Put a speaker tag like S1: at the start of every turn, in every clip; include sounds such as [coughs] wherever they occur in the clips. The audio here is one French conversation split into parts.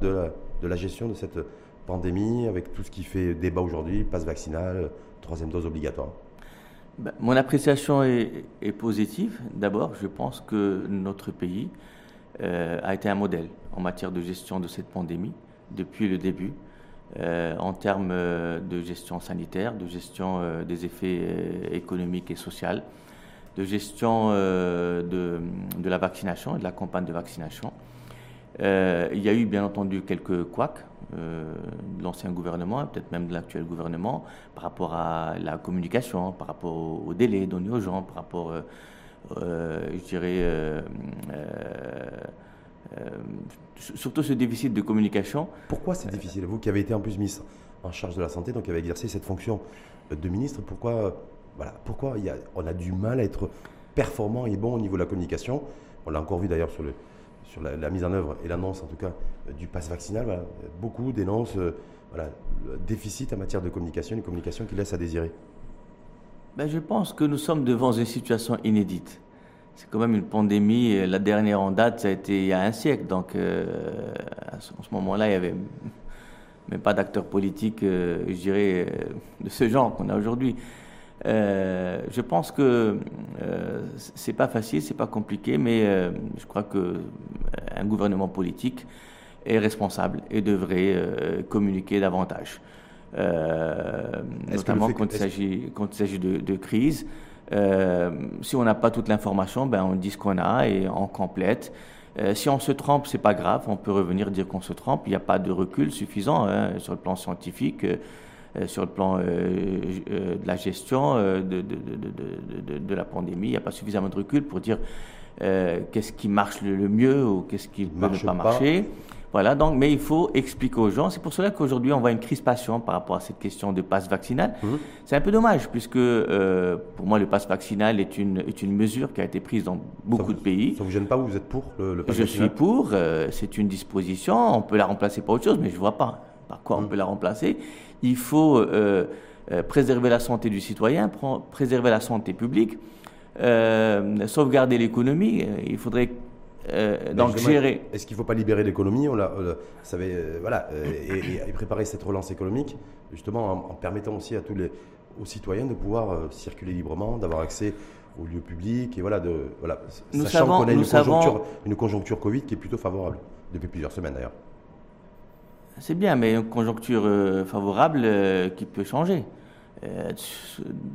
S1: de la, gestion de cette pandémie avec tout ce qui fait débat aujourd'hui, passe vaccinal, troisième dose obligatoire?
S2: Ben, Mon appréciation est, positive. D'abord, je pense que notre pays euh, a été un modèle en matière de gestion de cette pandémie depuis le début. Euh, en termes euh, de gestion sanitaire, de gestion des effets économiques et sociaux, de gestion de, de, la vaccination et de la campagne de vaccination. Euh, il y a eu bien entendu quelques couacs euh, de l'ancien gouvernement, peut-être même de l'actuel gouvernement, par rapport à la communication, par rapport au, délai donné aux gens, par rapport, euh, je dirais, surtout ce déficit de communication.
S1: Pourquoi c'est difficile? Vous qui avez été en plus ministre en charge de la santé, donc qui avez exercé cette fonction de ministre, pourquoi, voilà, pourquoi y a, on a du mal à être performant et bon au niveau de la communication? On l'a encore vu d'ailleurs sur le, sur la, mise en œuvre et l'annonce en tout cas euh, du pass vaccinal, beaucoup dénoncent euh, voilà, le déficit en matière de communication, une communication qui laisse à désirer.
S2: Ben, je pense que nous sommes devant une situation inédite. C'est quand même une pandémie. La dernière en date, ça a été il y a un siècle. Donc, euh, à ce moment-là, il n'y avait même pas d'acteurs politiques, je dirais, de ce genre qu'on a aujourd'hui. Euh, je pense que euh, c'est pas facile, c'est pas compliqué, mais euh, je crois que euh, un gouvernement politique est responsable et devrait communiquer davantage, notamment quand, il s'agit, quand il s'agit de, de crise. si on n'a pas toute l'information, ben on dit ce qu'on a et on complète. si on se trompe, c'est pas grave, on peut revenir dire qu'on se trompe. Il n'y a pas de recul suffisant hein, sur le plan scientifique. Euh, sur le plan euh, euh, de la gestion de, de, de, de, la pandémie. Il n'y a pas suffisamment de recul pour dire qu'est-ce qui marche le, mieux ou qu'est-ce qui ne peut pas, marcher. Voilà, donc, mais il faut expliquer aux gens. C'est pour cela qu'aujourd'hui, on voit une crispation par rapport à cette question de passe vaccinal. Mmh. C'est un peu dommage, puisque pour moi, le passe vaccinal est une, est une mesure qui a été prise dans beaucoup de pays.
S1: Ça ne vous gêne pas Vous êtes pour le, passe
S2: Je
S1: suis
S2: pour. c'est une disposition. On peut la remplacer par autre chose, mais je ne vois pas par quoi on peut la remplacer il faut euh, euh, préserver la santé du citoyen, préserver la santé publique, euh, sauvegarder l'économie. Il faudrait donc gérer.
S1: Est-ce qu'il ne faut pas libérer l'économie? On l'a, voilà, et, préparer cette relance économique, justement en, permettant aussi à tous les aux citoyens de pouvoir circuler librement, d'avoir accès aux lieux publics et voilà, de, voilà
S2: nous sachant qu'on a une conjoncture,
S1: une conjoncture Covid qui est plutôt favorable depuis plusieurs semaines d'ailleurs.
S2: C'est bien, mais une conjoncture euh, favorable euh, qui peut changer. Euh,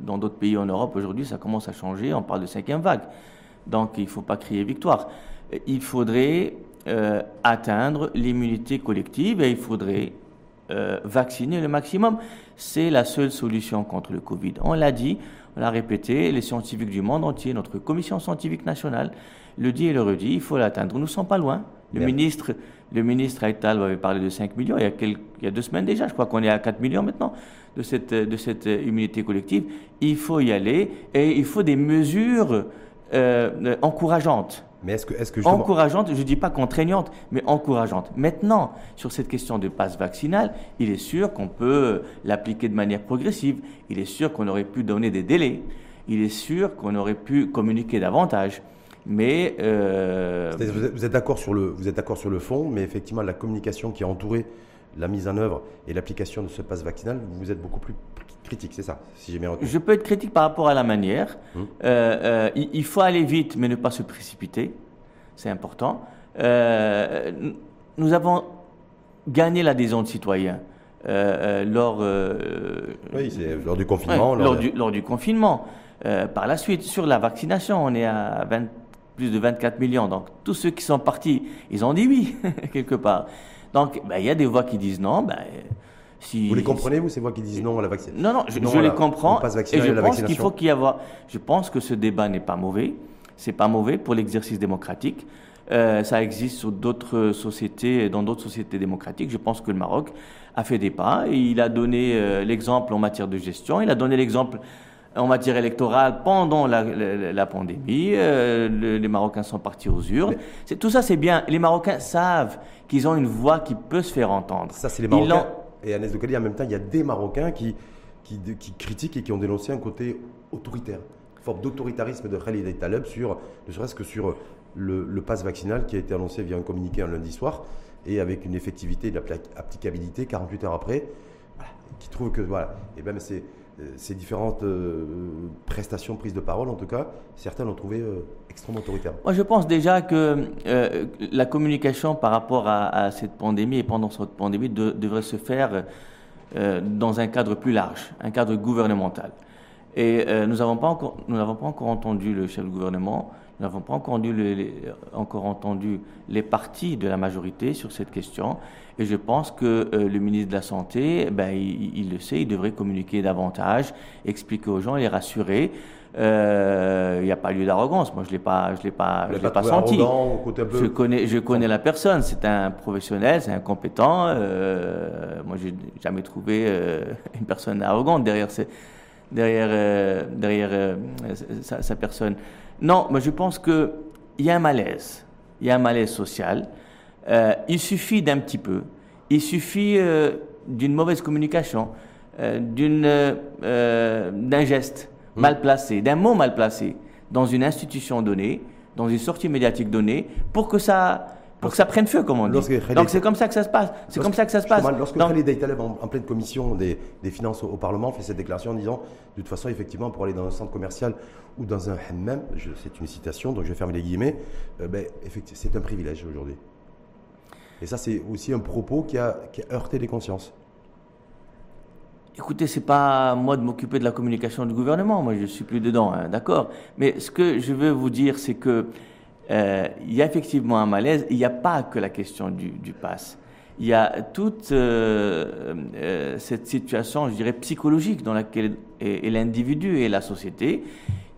S2: dans d'autres pays en Europe, aujourd'hui, ça commence à changer. On parle de cinquième vague. Donc, il ne faut pas crier victoire. Il faudrait atteindre l'immunité collective et il faudrait vacciner le maximum. C'est la seule solution contre le Covid. On l'a dit, on l'a répété, les scientifiques du monde entier, notre commission scientifique nationale le dit et le redit, il faut l'atteindre. Nous ne sommes pas loin. Le ministre, le ministre Aital avait parlé de 5 millions il y, a quelques, il y a deux semaines déjà. Je crois qu'on est à 4 millions maintenant de cette, de cette immunité collective. Il faut y aller et il faut des mesures euh, encourageantes.
S1: Mais est-ce que, est-ce que
S2: justement... Encourageantes, je ne dis pas contraignantes, mais encourageantes. Maintenant, sur cette question de passe vaccinal, il est sûr qu'on peut l'appliquer de manière progressive. Il est sûr qu'on aurait pu donner des délais. Il est sûr qu'on aurait pu communiquer davantage. Mais
S1: euh, vous êtes d'accord sur le vous êtes d'accord sur le fond, mais effectivement la communication qui a entouré la mise en œuvre et l'application de ce passe vaccinal, vous êtes beaucoup plus critique, c'est ça, si j'ai bien retenu.
S2: Je peux être critique par rapport à la manière. Hum. Euh, euh, il, faut aller vite, mais ne pas se précipiter. C'est important. nous avons gagné l'adhésion de citoyens. lors,
S1: oui, lors du confinement.
S2: lors, du, lors, du, confinement. par la suite, sur la vaccination, on est à 20, plus de 24 millions. Donc tous ceux qui sont partis, ils ont dit oui, [laughs] quelque part. Donc ben, il y a des voix qui disent non. Ben,
S1: si, vous les comprenez, vous, ces voix qui disent non à la vaccination?
S2: Non, non, je, les comprends. Et je pense qu'il faut qu'il y ait. Je pense que ce débat n'est pas mauvais. C'est pas mauvais pour l'exercice démocratique. Euh, ça existe sur d'autres sociétés, dans d'autres sociétés démocratiques. Je pense que le Maroc a fait des pas. Et il a donné euh, l'exemple en matière de gestion. Il a donné l'exemple en matière électorale pendant la, pandémie. Euh, les Marocains sont partis aux urnes. tout ça, c'est bien. Les Marocains savent qu'ils ont une voix qui peut se faire entendre.
S1: Ça, c'est les Marocains. Et Agnès de Cali, en même temps, il y a des Marocains qui, qui, critiquent et qui ont dénoncé un côté autoritaire, forme d'autoritarisme de Khalid Taleb sur, ne serait-ce que sur le, le pass vaccinal qui a été annoncé via un communiqué un lundi soir et avec une effectivité, de applicabilité 48 heures après, qui trouve que voilà, et ben c'est ces différentes euh, prestations, prises de parole, en tout cas, certains l'ont trouvé euh, extrêmement autoritaire.
S2: Moi, je pense déjà que la communication par rapport à, cette pandémie et pendant cette pandémie devrait se faire dans un cadre plus large, un cadre gouvernemental. Et nous n'avons pas, encore, pas encore entendu le chef du gouvernement, nous n'avons pas encore entendu, les, encore entendu les partis de la majorité sur cette question. Et je pense que euh, le ministre de la Santé, ben, il, le sait, il devrait communiquer davantage, expliquer aux gens, les rassurer. Euh, il n'y a pas lieu d'arrogance. Moi, je l'ai pas, je l'ai pas, je l'ai pas senti. Je connais, je connais la personne. C'est un professionnel, c'est un compétent. Euh, moi, j'ai jamais trouvé euh, [laughs] une personne arrogante derrière, derrière, derrière sa, sa, personne. Non, mais je pense que il y a un malaise. Il y a un malaise social. Euh, il suffit d'un petit peu, il suffit euh, d'une mauvaise communication, euh, d'un geste hmm. mal placé, d'un mot mal placé dans une institution donnée, dans une sortie médiatique donnée, pour que ça, pour que ça prenne feu, comme on dit. Donc c'est comme ça que ça se passe. C'est comme ça que ça se passe.
S1: Lorsque Donc, Khalid en, en, pleine commission des, finances au, Parlement, fait cette déclaration en disant, de toute façon, effectivement, pour aller dans un centre commercial ou dans un hammam, c'est une citation, donc je vais fermer les guillemets, ben, c'est un privilège aujourd'hui. Et ça, c'est aussi un propos qui a, heurté les consciences.
S2: Écoutez, c'est pas moi de m'occuper de la communication du gouvernement. Moi, je suis plus dedans, hein, d'accord. Mais ce que je veux vous dire, c'est que euh, il y a effectivement un malaise. Il n'y a pas que la question du, du pass. Il y a toute euh, euh, cette situation, je dirais, psychologique dans laquelle est l'individu et la société.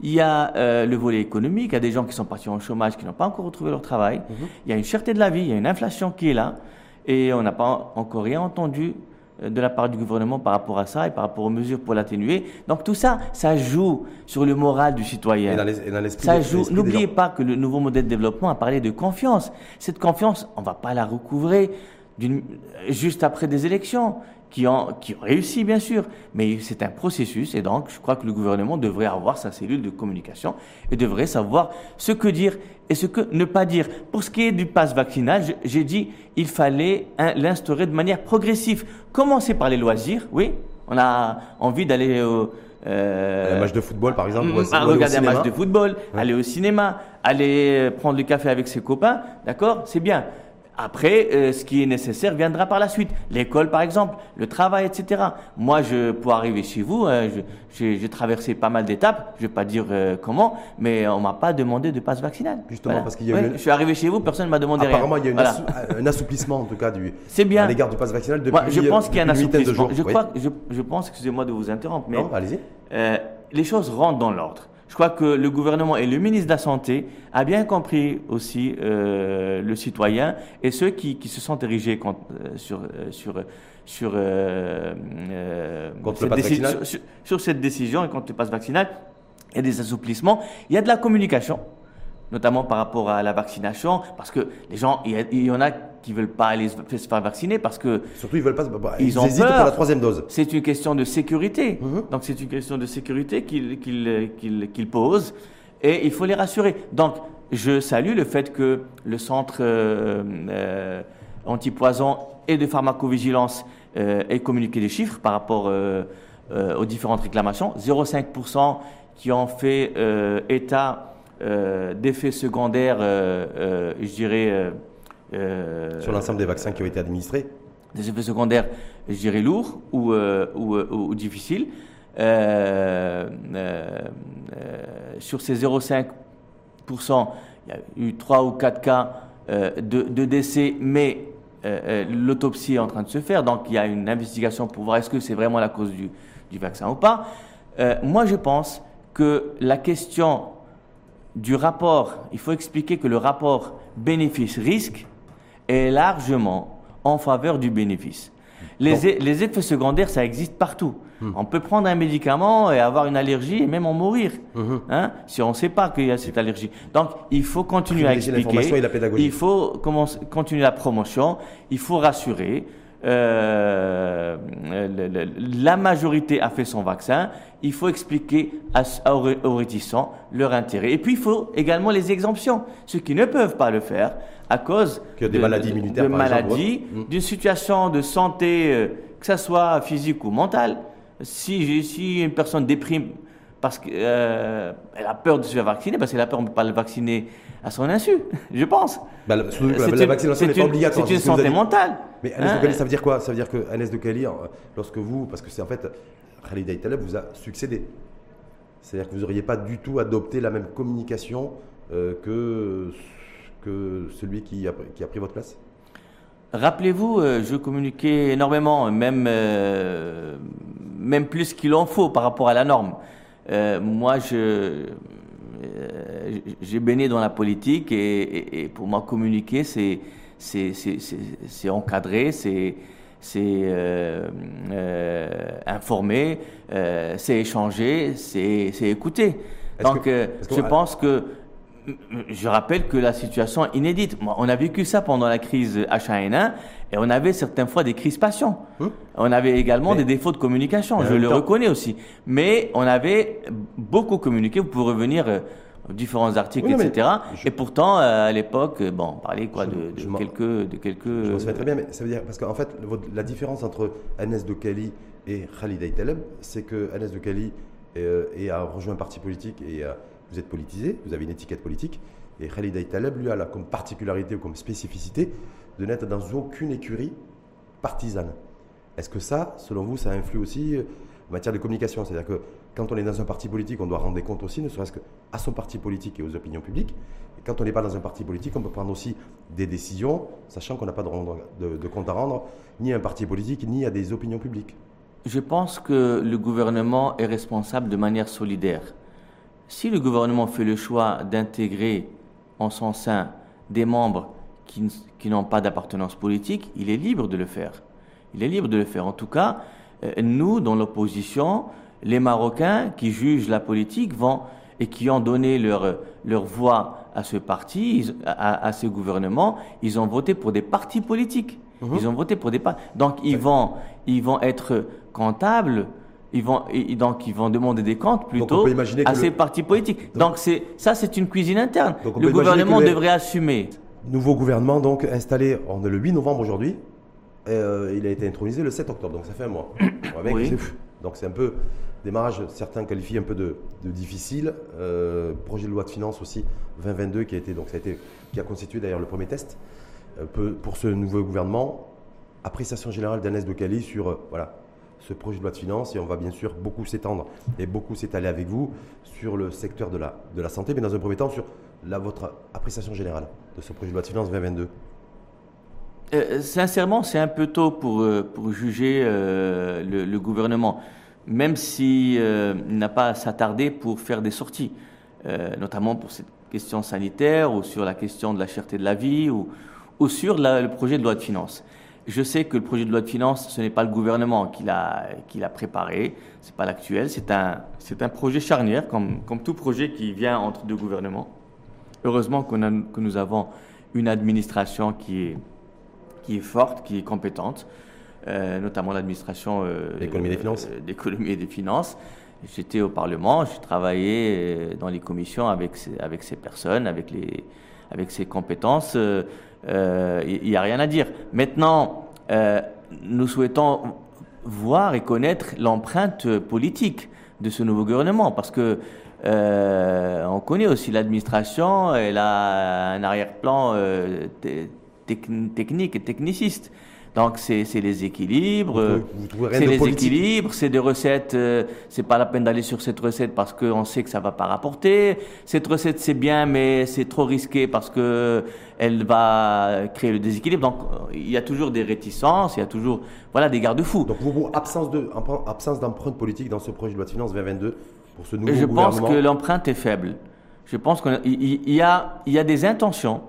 S2: Il y a le volet économique, il y a des gens qui sont partis en chômage, qui n'ont pas encore retrouvé leur travail. Mhm. Il y a une cherté de la vie, il y a une inflation qui est là. Et on n'a pas encore rien entendu de la part du gouvernement par rapport à ça et par rapport aux mesures pour l'atténuer. Donc tout ça, ça joue sur le moral du citoyen. ça joue. N'oubliez pas que le nouveau modèle de développement a parlé de confiance. Cette confiance, on ne va pas la recouvrer juste après des élections qui ont, qui ont réussi, bien sûr, mais c'est un processus et donc je crois que le gouvernement devrait avoir sa cellule de communication et devrait savoir ce que dire et ce que ne pas dire. Pour ce qui est du pass vaccinal, j'ai dit il fallait l'instaurer de manière progressive. Commencer par les loisirs, oui, on a envie d'aller au...
S1: Euh, un match de football, par exemple.
S2: Mm, regarder un match de football, aller au cinéma, aller prendre le café avec ses copains, d'accord C'est bien. Après, euh, ce qui est nécessaire viendra par la suite. L'école, par exemple, le travail, etc. Moi, je, pour arriver chez vous, hein, j'ai traversé pas mal d'étapes. Je vais pas dire euh, comment, mais on m'a pas demandé de passe vaccinal.
S1: Justement, parce qu'il y a
S2: Je suis arrivé chez vous, personne ne m'a demandé
S1: Apparemment,
S2: rien.
S1: Apparemment, il y a euh, un assouplissement, en tout cas, du,
S2: bien.
S1: à l'égard du passe vaccinal depuis,
S2: Je pense qu'il y a un assouplissement. Je, crois, je, je pense, excusez-moi de vous interrompre, mais
S1: allez-y.
S2: les choses rentrent dans l'ordre. Je crois que le gouvernement et le ministre de la Santé a bien compris aussi euh, le citoyen et ceux qui, qui se sont érigés contre, euh, sur, euh, sur, sur, euh,
S1: cette décision,
S2: sur, sur, cette décision et contre le passe vaccinal. Il y a des assouplissements, il y a de la communication notamment par rapport à la vaccination, parce que les gens, il y, en a qui veulent pas aller se faire vacciner parce que
S1: surtout ils veulent pas, bah, ils, ont hésitent peur. pour la troisième dose.
S2: C'est une question de sécurité, mhm. donc c'est une question de sécurité qu'ils posent et il faut les rassurer. Donc je salue le fait que le centre euh, euh, antipoison et de pharmacovigilance euh, ait communiqué des chiffres par rapport aux différentes réclamations. 0,5% qui ont fait état d'effets secondaires, je dirais...
S1: Sur l'ensemble des vaccins qui ont été administrés
S2: Des effets secondaires, je dirais, lourds ou, ou, difficiles. sur ces 0,5%, il y a eu 3 ou 4 cas de, décès, mais l'autopsie est en train de se faire, donc il y a une investigation pour voir est-ce que c'est vraiment la cause du, du vaccin ou pas. moi, je pense que la question du rapport, il faut expliquer que le rapport bénéfice-risque est largement en faveur du bénéfice. Les, effets secondaires, ça existe partout. Hmm. On peut prendre un médicament et avoir une allergie et même en mourir, hmm. hein, si on ne sait pas qu'il y a cette allergie. Donc, il faut continuer à expliquer. il faut continuer la promotion. Il faut rassurer. Euh, la majorité a fait son vaccin, il faut expliquer aux réticents leur intérêt. Et puis il faut également les exemptions. Ceux qui ne peuvent pas le faire, à cause
S1: des
S2: de,
S1: maladies immunitaires,
S2: de maladies,
S1: mm.
S2: d'une situation de santé, euh, que ce soit physique ou mentale. Si, si une personne déprime parce qu'elle euh, a peur de se faire vacciner, parce qu'elle a peur de ne pas le vacciner à son insu, [laughs] je pense.
S1: Bah, la, la, vaccination n'est pas obligatoire.
S2: C'est une santé mentale.
S1: Mais Agnès de Cali, ça veut dire quoi? Ça veut dire que Agnès de Cali, lorsque vous, parce que c'est en fait, Khalid Aïtaleb vous a succédé. C'est-à-dire que vous n'auriez pas du tout adopté la même communication euh, que, que celui qui a, qui a pris votre place?
S2: Rappelez-vous, euh, je communiquais énormément, même, euh, même plus qu'il en faut par rapport à la norme. moi, je, j'ai baigné dans la politique et, pour moi, communiquer, c'est, c'est, encadré, c'est, c'est informer, c'est échanger, c'est, écouter. Donc, je pense que je rappelle que la situation est inédite. On a vécu ça pendant la crise H1N1 et on avait certaines fois des crispations. Hum? On avait également des défauts de communication, je le reconnais aussi. Mais on avait beaucoup communiqué. Vous pouvez revenir euh, aux différents articles, etc. Et pourtant, euh, à l'époque, euh, bon, on parlait quoi de, quelques, de quelques. Je
S1: me souviens très bien, mais ça veut dire parce qu'en fait, la différence entre Agnès de Kali et Khalid Aïtaleb, c'est que Agnès de Kali a rejoint un parti politique et vous êtes politisé, vous avez une étiquette politique, et Khalid Taleb, lui, a comme particularité ou comme spécificité de n'être dans aucune écurie partisane. Est-ce que ça, selon vous, ça influe aussi euh, en matière de communication? C'est-à-dire que quand on est dans un parti politique, on doit rendre compte aussi, ne serait-ce qu'à son parti politique et aux opinions publiques. Et quand on n'est pas dans un parti politique, on peut prendre aussi des décisions, sachant qu'on n'a pas de compte à rendre ni à un parti politique, ni à des opinions publiques.
S2: Je pense que le gouvernement est responsable de manière solidaire. Si le gouvernement fait le choix d'intégrer en son sein des membres qui, n'ont pas d'appartenance politique, il est libre de le faire. Il est libre de le faire. En tout cas, euh, nous, dans l'opposition, les Marocains qui jugent la politique vont et qui ont donné leur, leur voix à ce parti, à, ce gouvernement, ils ont voté pour des partis politiques. Mhm. Ils ont voté pour des partis. Donc ils vont, ils vont être comptables ils vont, donc ils vont demander des comptes plutôt à ces partis politiques. Donc, c'est ça, c'est une cuisine interne. Le gouvernement devrait assumer.
S1: Nouveau gouvernement donc installé, on est le 8 novembre aujourd'hui. Euh, il a été intronisé le 7 octobre, donc ça fait un mois. [coughs] Donc c'est un peu démarrage, certains qualifient un peu de, difficile. Euh, projet de loi de finances aussi 2022 qui a été donc ça a été qui a constitué d'ailleurs le premier test euh, pour ce nouveau gouvernement. Appréciation générale d'Agnès de Cali sur voilà ce projet de loi de finances et on va bien sûr beaucoup s'étendre et beaucoup s'étaler avec vous sur le secteur de la, de la santé, mais dans un premier temps sur la, votre appréciation générale de ce projet de loi de finances 2022.
S2: Euh, sincèrement, c'est un peu tôt pour, euh, pour juger euh, le, gouvernement, même s'il n'a pas à s'attarder pour faire des sorties, notamment pour cette question sanitaire ou sur la question de la cherté de la vie ou, ou sur le projet de loi de finances. Je sais que le projet de loi de finances, ce n'est pas le gouvernement qui l'a, qui l'a préparé, ce n'est pas l'actuel, c'est un, c'est un projet charnière, comme, comme tout projet qui vient entre deux gouvernements. Heureusement qu'on a, que nous avons une administration qui est, qui est forte, qui est compétente, euh, notamment l'administration
S1: euh, d'économie des finances.
S2: Euh, d'économie et des finances. J'étais au Parlement, j'ai travaillé dans les commissions avec ces, avec ces personnes, avec, les, avec ces compétences il euh, n'y a rien à dire. Maintenant, euh, nous souhaitons voir et connaître l'empreinte politique de ce nouveau gouvernement, parce que euh, on connaît aussi l'administration, elle a un arrière-plan technique et techniciste. Donc c'est les équilibres, c'est les équilibres, c'est des recettes. Euh, c'est pas la peine d'aller sur cette recette parce qu'on sait que ça va pas rapporter. Cette recette c'est bien, mais c'est trop risqué parce que elle va créer le déséquilibre. Donc il y a toujours des réticences, il y a toujours voilà des garde-fous.
S1: Donc vous, absence de absence d'empreinte politique dans ce projet de loi de finances 2022 pour ce nouveau
S2: Je
S1: gouvernement.
S2: Je pense que l'empreinte est faible. Je pense qu'il y a il y a des intentions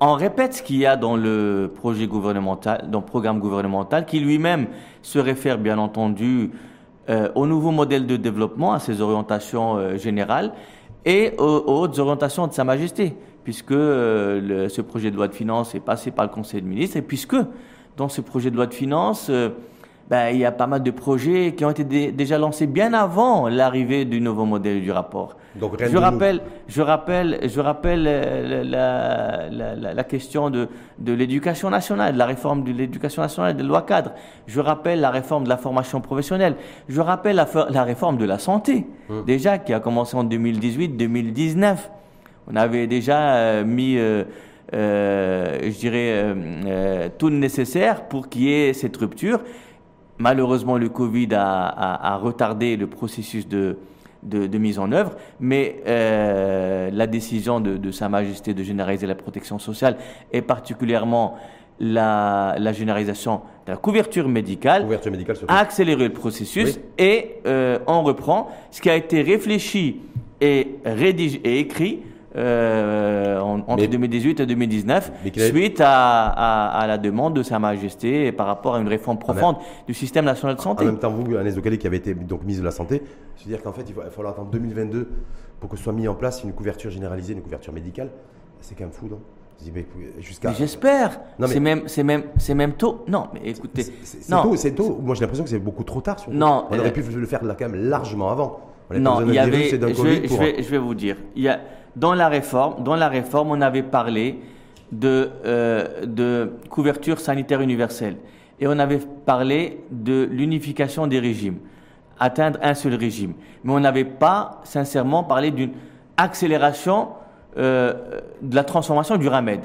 S2: on répète ce qu'il y a dans le projet gouvernemental, dans le programme gouvernemental, qui lui-même se réfère bien entendu euh, au nouveau modèle de développement, à ses orientations euh, générales et aux, hautes orientations de Sa Majesté, puisque euh, ce projet de loi de finances est passé par le Conseil de ministres et puisque dans ce projet de loi de finances, ben, il y a pas mal de projets qui ont été déjà lancés bien avant l'arrivée du nouveau modèle du rapport. Donc, je, rappelle, je rappelle, je rappelle euh, la, la, la, question de, de l'éducation nationale, de la réforme de l'éducation nationale, des lois cadres. Je rappelle la réforme de la formation professionnelle. Je rappelle la, réforme de la santé, hum. déjà qui a commencé en 2018-2019. On avait déjà euh, mis, euh, je dirais, tout le nécessaire pour qu'il y ait cette rupture. Malheureusement, le Covid a, retardé le processus de, mise en œuvre, mais euh, la décision de, Sa Majesté de généraliser la protection sociale et particulièrement la, généralisation de la couverture médicale, a accéléré le processus et euh, on reprend ce qui a été réfléchi et, rédigé, et écrit euh, entre 2018 et 2019, suite à, la demande de Sa Majesté par rapport à une réforme profonde du système national de santé.
S1: En même temps, vous, Agnès Docali, qui avait été donc mise de la santé, cest à dire qu'en fait, il va falloir attendre 2022 pour que soit mis en place une couverture généralisée, une couverture médicale. C'est quand même fou, non?
S2: J'espère. C'est même, c'est même, c'est même tôt. Non, mais écoutez.
S1: C'est tôt, c'est tôt. Moi, j'ai l'impression que c'est beaucoup trop tard. Non. On aurait euh, pu le faire là, quand même largement avant.
S2: non, il y avait. Je je, vais, je vais vous dire. Il y a dans la réforme, dans la réforme, on avait parlé de, euh, de couverture sanitaire universelle et on avait parlé de l'unification des régimes, atteindre un seul régime. Mais on n'avait pas, sincèrement, parlé d'une accélération euh, de la transformation du RAMED.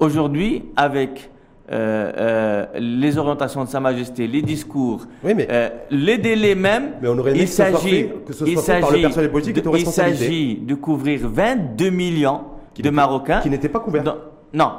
S2: Aujourd'hui, avec euh, euh, les orientations de Sa Majesté, les discours, euh, les délais même.
S1: Mais on aurait il s'agit, que ce soit par le personnel politique
S2: de, Il s'agit de couvrir 22 millions de Marocains
S1: qui n'étaient pas couverts.
S2: non,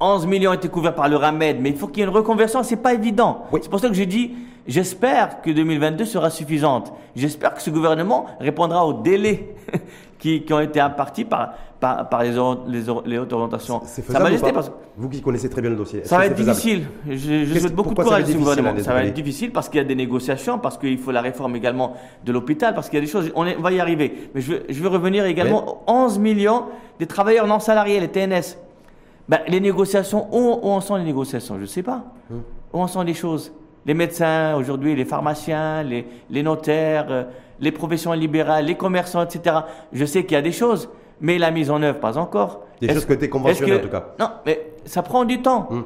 S2: 11 millions étaient couverts par le RAMED, mais il faut qu'il y ait une reconversion, c'est pas évident. C'est pour ça que je dis, j'espère que 2022 sera suffisante. J'espère que ce gouvernement répondra aux délais [laughs] qui, qui ont été impartis par, par, les, les, les, hautes orientations.
S1: C'est Majesté, parce... Vous qui connaissez très bien le dossier.
S2: Ça va être difficile. Je, je souhaite beaucoup de courage ce gouvernement. Ça va être difficile parce qu'il y a des négociations, parce qu'il faut la réforme également de l'hôpital, parce qu'il y a des choses. On, va y arriver. Mais je veux, je veux revenir également aux 11 millions des travailleurs non salariés, les TNS. Ben, les négociations, où, où, en sont les négociations? Je ne sais pas. Hum. Où en sont les choses? Les médecins aujourd'hui, les pharmaciens, les, les notaires, euh, les professions libérales, les commerçants, etc. Je sais qu'il y a des choses mais la mise en œuvre, pas encore.
S1: Des choses que tu conventionnelles en tout cas.
S2: Non, mais ça prend du temps. Hmm.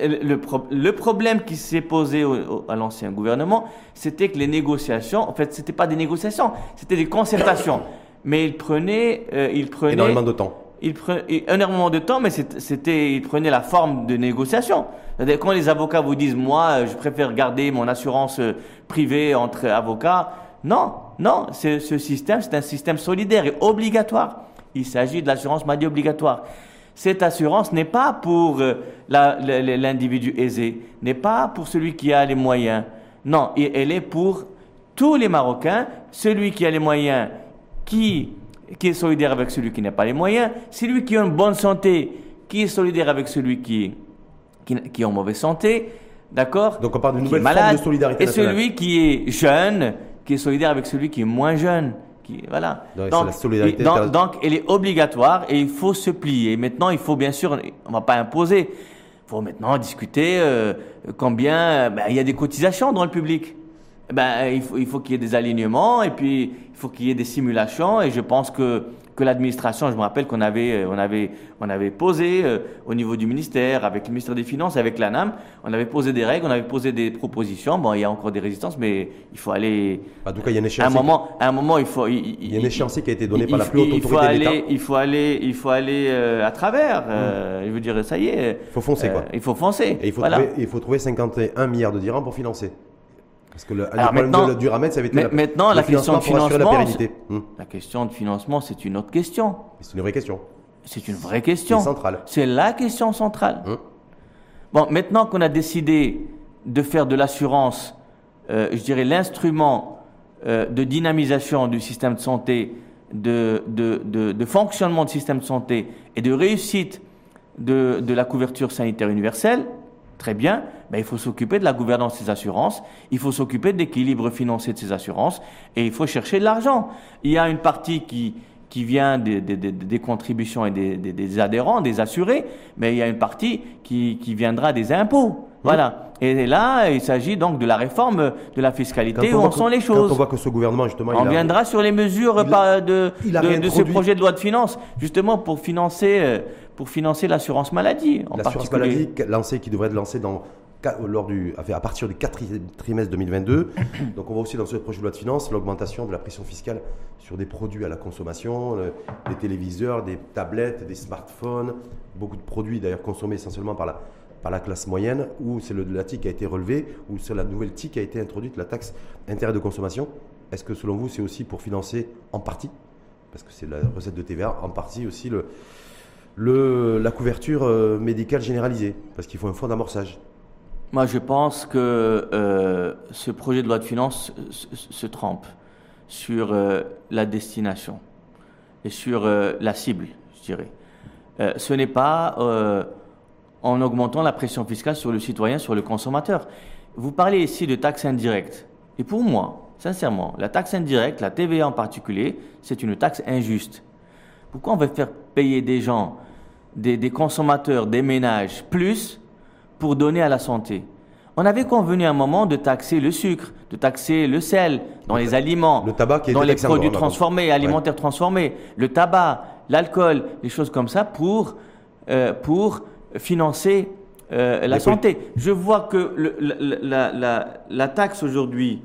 S2: Le, le, problème qui s'est posé à l'ancien gouvernement, c'était que les négociations, en fait, c'était pas des négociations, c'était des concertations. [coughs] mais il prenait, euh, il prenait
S1: énormément de temps.
S2: Il prenait énormément de temps, mais c'était, il prenait la forme de négociation. Quand les avocats vous disent, moi, je préfère garder mon assurance euh, privée entre avocats, non, non, ce système, c'est un système solidaire et obligatoire. Il s'agit de l'assurance maladie obligatoire. Cette assurance n'est pas pour euh, l'individu aisé, n'est pas pour celui qui a les moyens. Non, elle est pour tous les Marocains, celui qui a les moyens, qui, qui est solidaire avec celui qui n'a pas les moyens, celui qui a une bonne santé, qui est solidaire avec celui qui, qui, qui est en mauvaise santé, d'accord?
S1: Donc on parle d'une nouvelle forme de solidarité
S2: Et celui qui est jeune, qui est solidaire avec celui qui est moins jeune voilà. Donc, elle est obligatoire et il faut se plier. Maintenant, il faut bien sûr, on va pas imposer. Il faut maintenant discuter euh, combien ben, il y a des cotisations dans le public. Ben, il faut, il faut qu'il y ait des alignements et puis il faut qu'il y ait des simulations et je pense que que l'administration, je me rappelle qu'on avait, euh, on avait, on avait posé euh, au niveau du ministère, avec le ministère des Finances, avec l'ANAM, on avait posé des règles, on avait posé des propositions. Bon, il y a encore des résistances, mais il faut aller.
S1: En tout cas, il y a une échéance.
S2: À un moment, à un moment, il faut.
S1: Il, il y a une échéance qui a été donnée par la plus haute autorité
S2: d'État. Il faut aller, il faut aller euh, à travers. Euh, Je veux dire, ça y est.
S1: Il faut foncer, quoi.
S2: Il faut foncer.
S1: Et il faut, trouver, il faut trouver 51 milliards de dirhams pour financer. Parce que le, Alors maintenant, du RAMED, ça avait été
S2: maintenant, la question de financement, la, hmm. la question de financement, c'est une autre question.
S1: C'est une vraie question.
S2: C'est une vraie question.
S1: C'est
S2: la question centrale. Hmm. Bon, maintenant qu'on a décidé de faire de l'assurance, euh, je dirais l'instrument euh, de dynamisation du système de santé, de, de, de, de, fonctionnement du système de santé et de réussite de, de la couverture sanitaire universelle, Très bien, ben, il faut s'occuper de la gouvernance de ces assurances, il faut s'occuper de l'équilibre financier de ces assurances, et il faut chercher de l'argent. Il y a une partie qui, qui vient des, des, des contributions et des, des, adhérents, des assurés, mais il y a une partie qui, qui viendra des impôts. Voilà. Et là, il s'agit donc de la réforme de la fiscalité où sont les choses.
S1: Quand on voit que ce gouvernement, justement,
S2: on viendra sur les mesures de, de, ce projet de loi de finances, justement pour financer, euh, pour financer l'assurance maladie.
S1: L'assurance maladie lancée, qui devrait être lancée dans lors du, à partir du quatrième trimestre 2022. [coughs] Donc on voit aussi dans ce projet de loi de finances l'augmentation de la pression fiscale sur des produits à la consommation, des téléviseurs, des tablettes, des smartphones, beaucoup de produits d'ailleurs consommés essentiellement par la, par la classe moyenne, où c'est la TIC qui a été relevée, ou c'est la nouvelle TIC qui a été introduite, la taxe intérêt de consommation. Est-ce que selon vous c'est aussi pour financer en partie, parce que c'est la recette de TVA, en partie aussi le, la couverture euh, médicale généralisée, parce qu'il faut un fonds d'amorçage
S2: moi, je pense que euh, ce projet de loi de finances se, trompe sur euh, la destination et sur la cible, je dirais. ce n'est pas en augmentant la pression fiscale sur le citoyen, sur le consommateur. Vous parlez ici de taxes indirectes. Et pour moi, sincèrement, la taxe indirecte, la TVA en particulier, c'est une taxe injuste. Pourquoi on veut faire payer des gens, des, des consommateurs, des ménages, plus pour donner à la santé. On avait convenu à un moment de taxer le sucre, de taxer le sel dans les aliments,
S1: le tabac
S2: dans les produits transformés, alimentaires transformés, le tabac, l'alcool, des choses comme ça pour, euh, pour financer euh, la santé. Je vois que le, la, la, la, taxe aujourd'hui,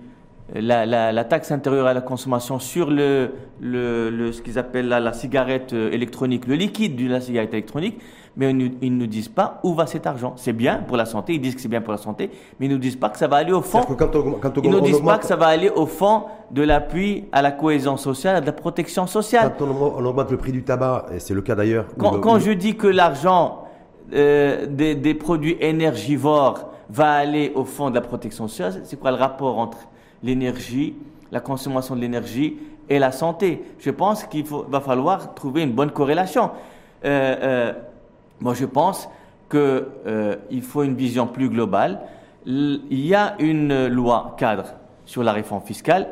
S2: la, la, taxe intérieure à la consommation sur le, le, ce qu'ils appellent la, cigarette euh, électronique, le liquide de la cigarette électronique, mais ils ne nous disent pas où va cet argent. C'est bien pour la santé, ils disent que c'est bien pour la santé, mais ils ne nous disent pas que ça va aller au fond. ils ne nous disent pas que ça va aller au fond de l'appui à la cohésion sociale, à la protection sociale.
S1: Quand on, augmente le prix du tabac, et c'est le cas d'ailleurs.
S2: Quand, je dis que l'argent euh, des, des produits énergivores va aller au fond de la protection sociale, c'est quoi le rapport entre l'énergie, la consommation de l'énergie et la santé Je pense qu'il va falloir trouver une bonne corrélation. Euh, euh, moi, je pense qu'il euh, faut une vision plus globale. Il y a une loi cadre sur la réforme fiscale.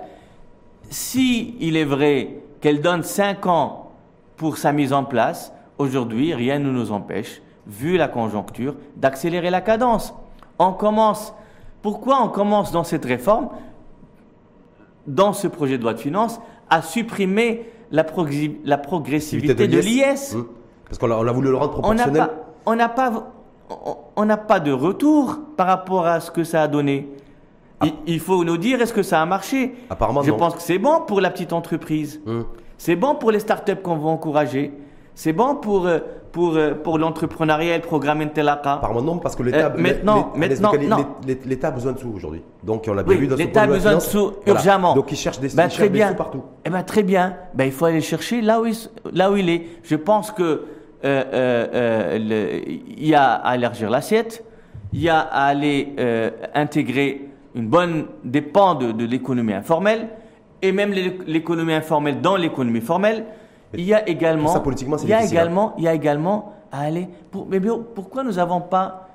S2: Si il est vrai qu'elle donne cinq ans pour sa mise en place, aujourd'hui, rien ne nous empêche, vu la conjoncture, d'accélérer la cadence. On commence. Pourquoi on commence dans cette réforme, dans ce projet de loi de finances, à supprimer la, progressivité de l'IS
S1: parce qu'on a, voulu le rendre proportionnel.
S2: On n'a pas, on n'a pas, de retour par rapport à ce que ça a donné. Ah. Il, faut nous dire est-ce que ça a marché?
S1: Apparemment,
S2: Je pense que c'est bon pour la petite entreprise. Hum. C'est bon pour les startups qu'on veut encourager. C'est bon pour, euh, pour, euh, pour l'entrepreneuriat et le programme Intelaka.
S1: Apparemment non, parce que l'État
S2: euh, maintenant, maintenant,
S1: l'État a besoin de sous aujourd'hui. Donc on l'a bien vu dans
S2: L'État a besoin de sous urgemment.
S1: Donc il cherche des, ben, sous partout.
S2: Eh ben, très bien. Ben, il faut aller chercher là où il, là où il est. Je pense que euh, euh, euh, il y a à élargir l'assiette, il y a à aller intégrer une bonne dépend de, l'économie informelle et même l'économie informelle dans l'économie formelle. Il y a également, il y a hein. également, il y a également à aller. Pour, mais pourquoi nous n'avons pas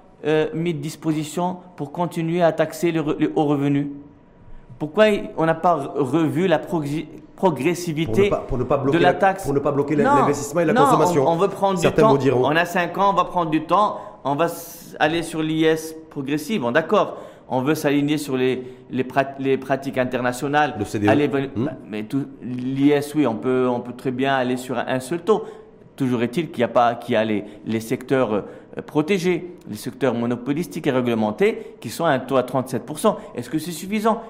S2: mis de disposition pour continuer à taxer les, hauts revenus Pourquoi on n'a pas revu la progressivité
S1: pour ne pas, bloquer
S2: de la taxe?
S1: pour ne pas bloquer l'investissement et la consommation.
S2: On, on, veut prendre du temps. On a 5 ans, on va prendre du temps. On va aller sur l'IS progressive. D'accord. On veut s'aligner sur les, les, pratiques internationales.
S1: Le CDE.
S2: Hmm. Mais l'IS, oui, on peut, on peut très bien aller sur un seul taux. Toujours est-il qu'il n'y a pas, qu'il y a les, les secteurs euh, protégés, les secteurs monopolistiques et réglementés qui sont à un taux à 37%. Est-ce que c'est suffisant?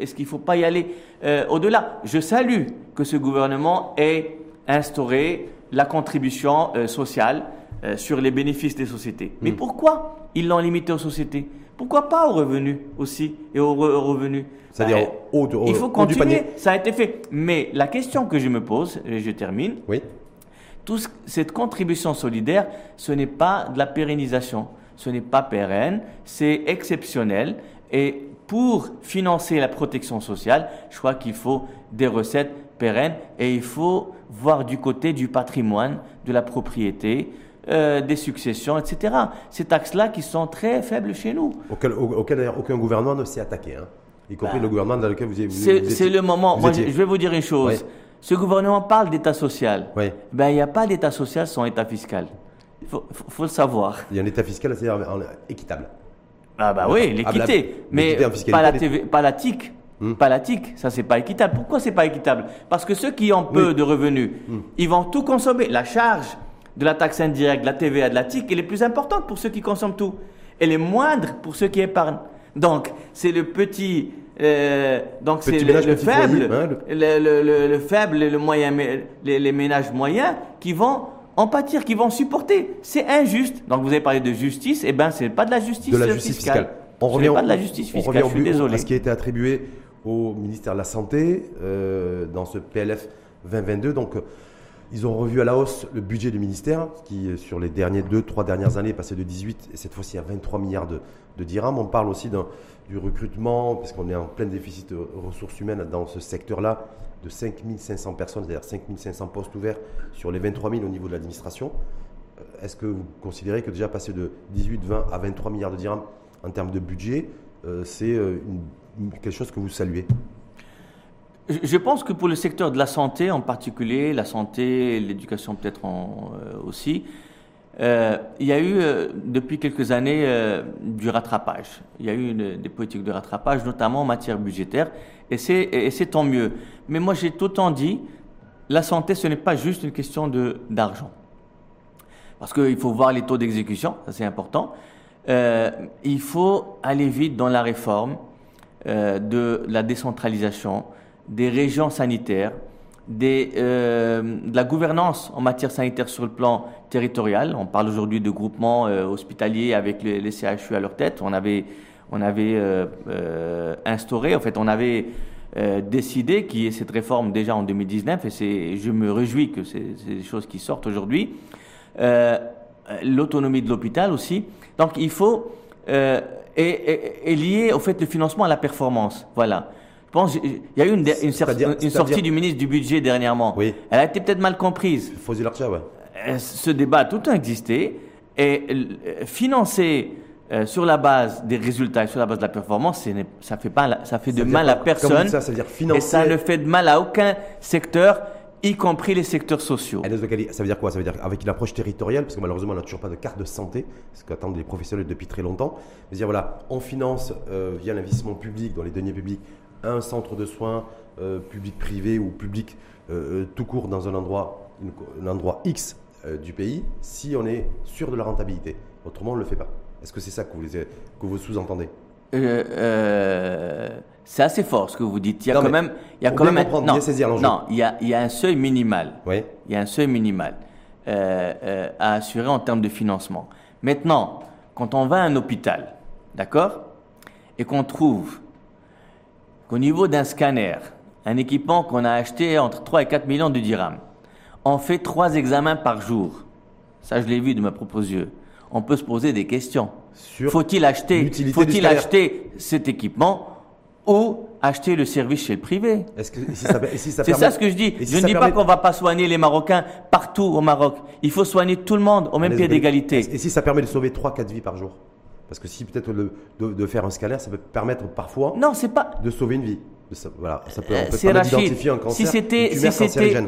S2: Est-ce qu'il ne faut pas y aller euh, au-delà? Je salue que ce gouvernement ait instauré la contribution euh, sociale sur les bénéfices des sociétés. Mais hmm. pourquoi ils l'ont limité aux sociétés? Pourquoi pas aux revenus aussi et aux, revenus
S1: C'est-à-dire ben, au,
S2: Il faut continuer, ça a été fait. Mais la question que je me pose, et je termine,
S1: oui
S2: cette contribution solidaire, ce n'est pas de la pérennisation, ce n'est pas pérenne, c'est exceptionnel. Et pour financer la protection sociale, je crois qu'il faut des recettes pérennes et il faut voir du côté du patrimoine, de la propriété, euh, des successions, etc. Ces taxes-là qui sont très faibles chez nous.
S1: Auquel, aucun gouvernement ne s'est attaqué, hein, y compris bah, le gouvernement dans lequel vous, vous,
S2: C'est le moment. Moi, je, vais vous dire une chose. Ce gouvernement parle d'État social.
S1: Oui.
S2: Ben, il n'y a pas d'État social sans État fiscal. Il faut, le savoir.
S1: Il y a un État fiscal assez équitable.
S2: Ah bah oui, l'équité. mais pas la, TV, pas la TIC. Hmm. Pas la TIC, ça c'est pas équitable. Pourquoi c'est pas équitable? Parce que ceux qui ont peu de revenus, hmm. ils vont tout consommer. La charge de la taxe indirecte, de la TVA, de la TIC, elle est plus importante pour ceux qui consomment tout. Elle est moindre pour ceux qui épargnent. Donc, c'est le petit. Euh, donc, c'est le, faible, le... Le, faible, le moyen, les, les, ménages moyens qui vont en pâtir, qui vont supporter. C'est injuste. Donc, vous avez parlé de justice. Eh bien, c'est pas de la justice,
S1: de la justice fiscale. On
S2: revient, pas de la justice fiscale. On revient je suis désolé.
S1: À ce qui a été attribué au ministère de la Santé euh, dans ce PLF 2022. Donc, ils ont revu à la hausse le budget du ministère, qui, sur les derniers deux, trois dernières années, est passé de 18 et cette fois-ci à 23 milliards de, dirhams. On parle aussi du recrutement, parce qu'on est en plein déficit de ressources humaines dans ce secteur-là, de 5500 personnes, c'est-à-dire 5500 postes ouverts sur les 23 000 au niveau de l'administration. Euh, est-ce que vous considérez que déjà passer de 18, 20 à 23 milliards de dirhams en termes de budget, euh, c'est euh, quelque chose que vous saluez?
S2: Je pense que pour le secteur de la santé en particulier, la santé, l'éducation peut-être euh, aussi, euh, il y a eu euh, depuis quelques années du rattrapage. Il y a eu des politiques de rattrapage, notamment en matière budgétaire, et c'est tant mieux. Mais moi j'ai tout le temps dit, la santé ce n'est pas juste une question d'argent. Parce qu'il faut voir les taux d'exécution, ça c'est important. il faut aller vite dans la réforme de la décentralisation, des régions sanitaires, euh, de la gouvernance en matière sanitaire sur le plan territorial. On parle aujourd'hui de groupements euh, hospitaliers avec les, CHU à leur tête. On avait, on avait euh, instauré, en fait, on avait décidé qu'il y ait cette réforme déjà en 2019, et je me réjouis que c'est des choses qui sortent aujourd'hui. L'autonomie de l'hôpital aussi. Donc il faut et, et, lier au fait le financement à la performance. Voilà pense, il y a eu une, une, sortie du ministre du Budget dernièrement. Oui. Elle a été peut-être mal comprise.
S1: Larcha, ouais.
S2: Euh, ce débat a tout le temps existé. Et euh, financer euh, sur la base des résultats et sur la base de la performance, ça fait, pas, ça fait de mal à personne.
S1: Ça, ça veut dire financer...
S2: Et ça ne fait de mal à aucun secteur y compris les secteurs sociaux.
S1: Ça veut dire quoi? Ça veut dire avec une approche territoriale, parce que malheureusement on n'a toujours pas de carte de santé, ce qu'attendent les professionnels depuis très longtemps. Mais dire voilà, on finance via l'investissement public dans les deniers publics un centre de soins euh, public-privé ou public euh, euh, tout court dans un endroit, un endroit X du pays si on est sûr de la rentabilité. Autrement, on ne le fait pas. Est-ce que c'est ça que vous, que vous sous-entendez?
S2: C'est assez fort ce que vous dites. Il y a quand même, il y a quand même un, non, non, il y a, il y a un seuil minimal.
S1: Oui.
S2: Il y a un seuil minimal à assurer en termes de financement. Maintenant, quand on va à un hôpital, d'accord, et qu'on trouve au niveau d'un scanner, un équipement qu'on a acheté entre 3 et 4 millions de dirhams, on fait trois examens par jour. Ça, je l'ai vu de mes propres yeux. On peut se poser des questions. Faut-il acheter, faut-il acheter cet équipement ou acheter le service chez le privé? [laughs] C'est ça ce que je dis. je ne dis pas qu'on va pas soigner les Marocains partout au Maroc. Il faut soigner tout le monde au même pied d'égalité.
S1: Et si ça permet de sauver 3-4 vies par jour? Parce que si peut-être de, faire un scanner, ça peut permettre parfois
S2: non, c'est pas...
S1: de sauver une vie. Ça, voilà, ça peut,
S2: on peut identifier un cancer, si c'était,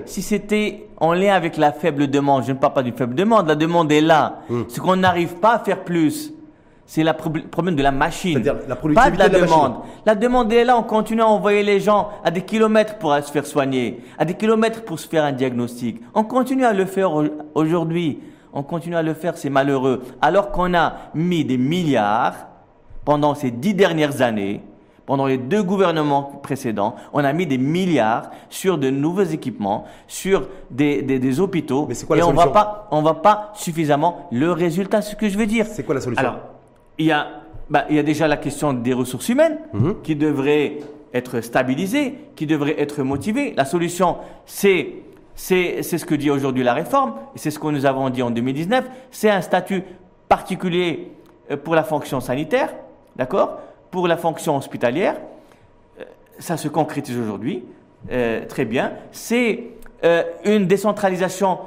S2: si c'était, si en lien avec la faible demande, je ne parle pas d'une faible demande, la demande est là. Hmm. Ce qu'on n'arrive pas à faire plus, c'est le problème de la machine.
S1: La pas de la, demande.
S2: La, demande est là, on continue à envoyer les gens à des kilomètres pour se faire soigner, à des kilomètres pour se faire un diagnostic. On continue à le faire aujourd'hui on continue à le faire, c'est malheureux. Alors qu'on a mis des milliards pendant ces dix dernières années, pendant les deux gouvernements précédents, on a mis des milliards sur de nouveaux équipements, sur des, hôpitaux,
S1: Mais quoi, et
S2: on va pas, on va pas suffisamment. Le résultat, ce que je veux dire.
S1: C'est quoi la solution
S2: Alors, il y a, bah, il y a déjà la question des ressources humaines mhm. qui devraient être stabilisées, qui devraient être motivées. La solution, c'est c'est ce que dit aujourd'hui la réforme, c'est ce que nous avons dit en 2019, c'est un statut particulier euh, pour la fonction sanitaire, d'accord Pour la fonction hospitalière, euh, ça se concrétise aujourd'hui, euh, très bien. C'est une décentralisation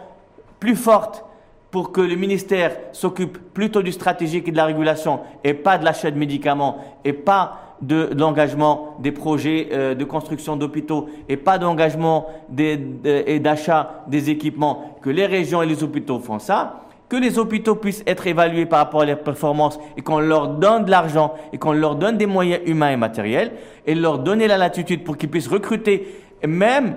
S2: plus forte pour que le ministère s'occupe plutôt du stratégique et de la régulation et pas de l'achat de médicaments et pas de, l'engagement des projets euh, de construction d'hôpitaux et pas d'engagement et d'achat des équipements, que les régions et les hôpitaux font ça. que les hôpitaux puissent être évalués par rapport à leurs performances et qu'on leur donne de l'argent et qu'on leur donne des moyens humains et matériels et leur donner la latitude pour qu'ils puissent recruter même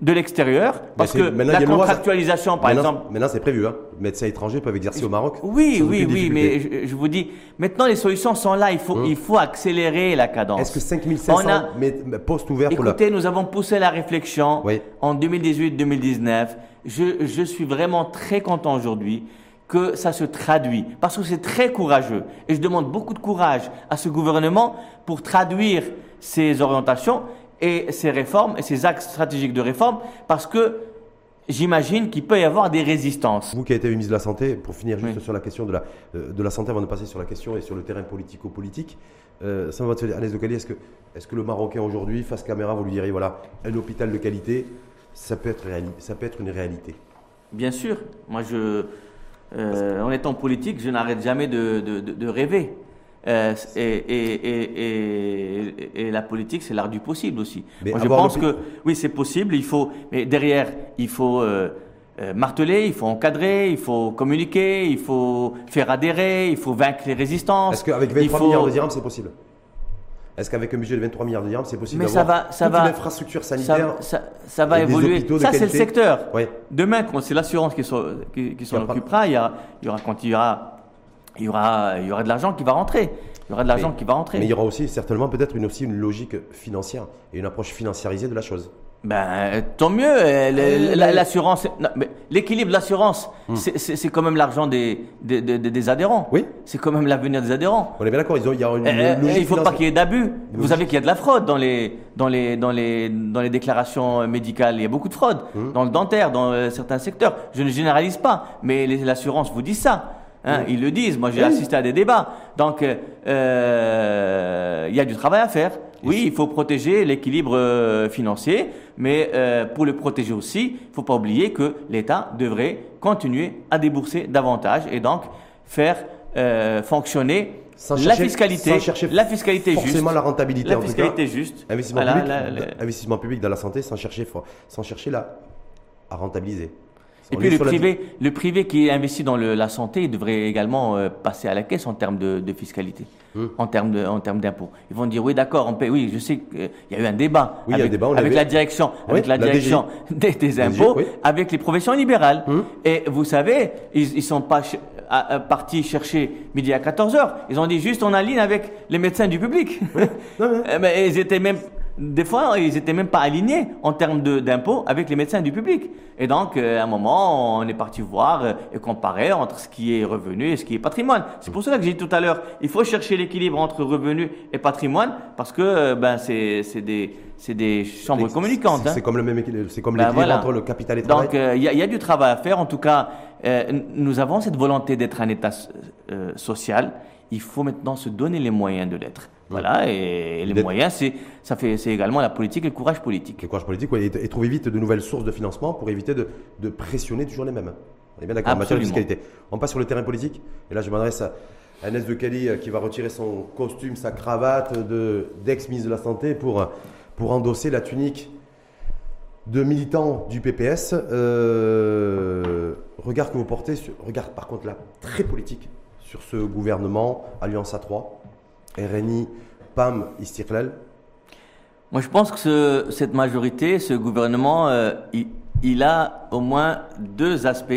S2: de l'extérieur, parce que la contractualisation, par exemple.
S1: Maintenant, c'est prévu. Hein. Médecins étrangers peuvent exercer au Maroc.
S2: Oui, oui, oui, mais je, vous dis, maintenant les solutions sont là. Il faut, hum. il faut accélérer la cadence.
S1: Est-ce que 5500 a... postes ouverts
S2: pour Écoutez, nous avons poussé la réflexion en 2018-2019. Je, je suis vraiment très content aujourd'hui que ça se traduit, parce que c'est très courageux. Et je demande beaucoup de courage à ce gouvernement pour traduire ces orientations et ces réformes et ces axes stratégiques de réforme parce que j'imagine qu'il peut y avoir des résistances.
S1: Vous qui avez été ministre de la Santé, pour finir juste sur la question de la, euh, de la santé avant de passer sur la question et sur le terrain politico-politique, euh, ça va te Agnès de est-ce que, est que le Marocain aujourd'hui, face caméra, vous lui direz, voilà, un hôpital de qualité, ça peut être, ça peut être une réalité
S2: Bien sûr. Moi, je, euh, en étant politique, je n'arrête jamais de, de, de rêver. Euh, et, la politique, c'est l'art du possible aussi. Moi, je pense que oui, c'est possible. Il faut, mais derrière, il faut euh, euh, marteler, il faut encadrer, il faut communiquer, il faut faire adhérer, il faut vaincre les résistances.
S1: Est-ce qu'avec 23 milliards de dirhams, c'est possible? Est-ce qu'avec un budget de 23 milliards de dirhams, c'est possible
S2: d'avoir
S1: toute
S2: va,
S1: infrastructure sanitaire
S2: Ça, ça, va évoluer. Ça, c'est le secteur. Demain, c'est l'assurance qui s'en occupera, il y, aura, il y aura, quand il y aura il y aura, il y aura de l'argent qui va rentrer. Il y aura de l'argent qui va rentrer.
S1: Mais il y aura aussi certainement peut-être une, aussi une logique financière et une approche financiarisée de la chose.
S2: Ben, tant mieux. Euh, l'assurance, l'équilibre de l'assurance, hmm. c'est quand même l'argent des, des, des, adhérents.
S1: Oui.
S2: C'est quand même l'avenir des adhérents.
S1: On est bien d'accord. Il y a une,
S2: euh, logique Il faut pas qu'il y ait d'abus. Vous savez qu'il y a de la fraude dans les, dans les, dans les, dans les déclarations médicales. Il y a beaucoup de fraude hmm. dans le dentaire, dans euh, certains secteurs. Je ne généralise pas, mais l'assurance vous dit ça. Hein, ils le disent. Moi, j'ai assisté à des débats. Donc, euh, il y a du travail à faire. Oui, il faut protéger l'équilibre euh, financier, mais euh, pour le protéger aussi, il ne faut pas oublier que l'État devrait continuer à débourser davantage et donc faire fonctionner la fiscalité, la fiscalité
S1: forcément la rentabilité.
S2: La fiscalité juste.
S1: Investissement, public, investissement public dans la santé sans chercher, sans chercher la, à rentabiliser.
S2: Et puis le privé, le privé qui investit dans la santé devrait également euh, passer à la caisse en termes de, fiscalité, hmm. en termes de, en termes d'impôts. Ils vont dire oui d'accord, on paye. Oui, je sais qu'il y a eu un débat avec, la direction, avec la direction des, impôts, avec les professions libérales. Hmm. Et vous savez, ils, ils sont pas partis chercher midi à 14 h Ils ont dit juste on aligne avec les médecins du public. [laughs] mais ils étaient même des fois, ils n'étaient même pas alignés en termes d'impôts avec les médecins du public. Et donc, euh, à un moment, on est parti voir euh, et comparer entre ce qui est revenu et ce qui est patrimoine. C'est pour cela que j'ai dit tout à l'heure, il faut chercher l'équilibre entre revenu et patrimoine parce que euh, ben, c'est des, des chambres communicantes.
S1: C'est hein. comme le même c'est comme ben, l'équilibre entre le capital et le travail.
S2: Donc, il y, a du travail à faire. En tout cas, nous avons cette volonté d'être un État social. Il faut maintenant se donner les moyens de l'être. Voilà, et, les moyens, c'est, ça fait, c'est également la politique et le courage politique.
S1: Le courage politique, et, trouver vite de nouvelles sources de financement pour éviter de, de pressionner toujours les mêmes. On est bien d'accord en matière de fiscalité. On passe sur le terrain politique, et là je m'adresse à Agnès de Cali euh, qui va retirer son costume, sa cravate de, d'ex-ministre de la Santé pour, pour endosser la tunique de militant du PPS. Euh, regard que vous portez, sur, regard par contre là, très politique, sur ce gouvernement, Alliance A3 RNI, PAM, Istiklal
S2: Moi, je pense que cette majorité, ce gouvernement, euh, il, a au moins deux aspects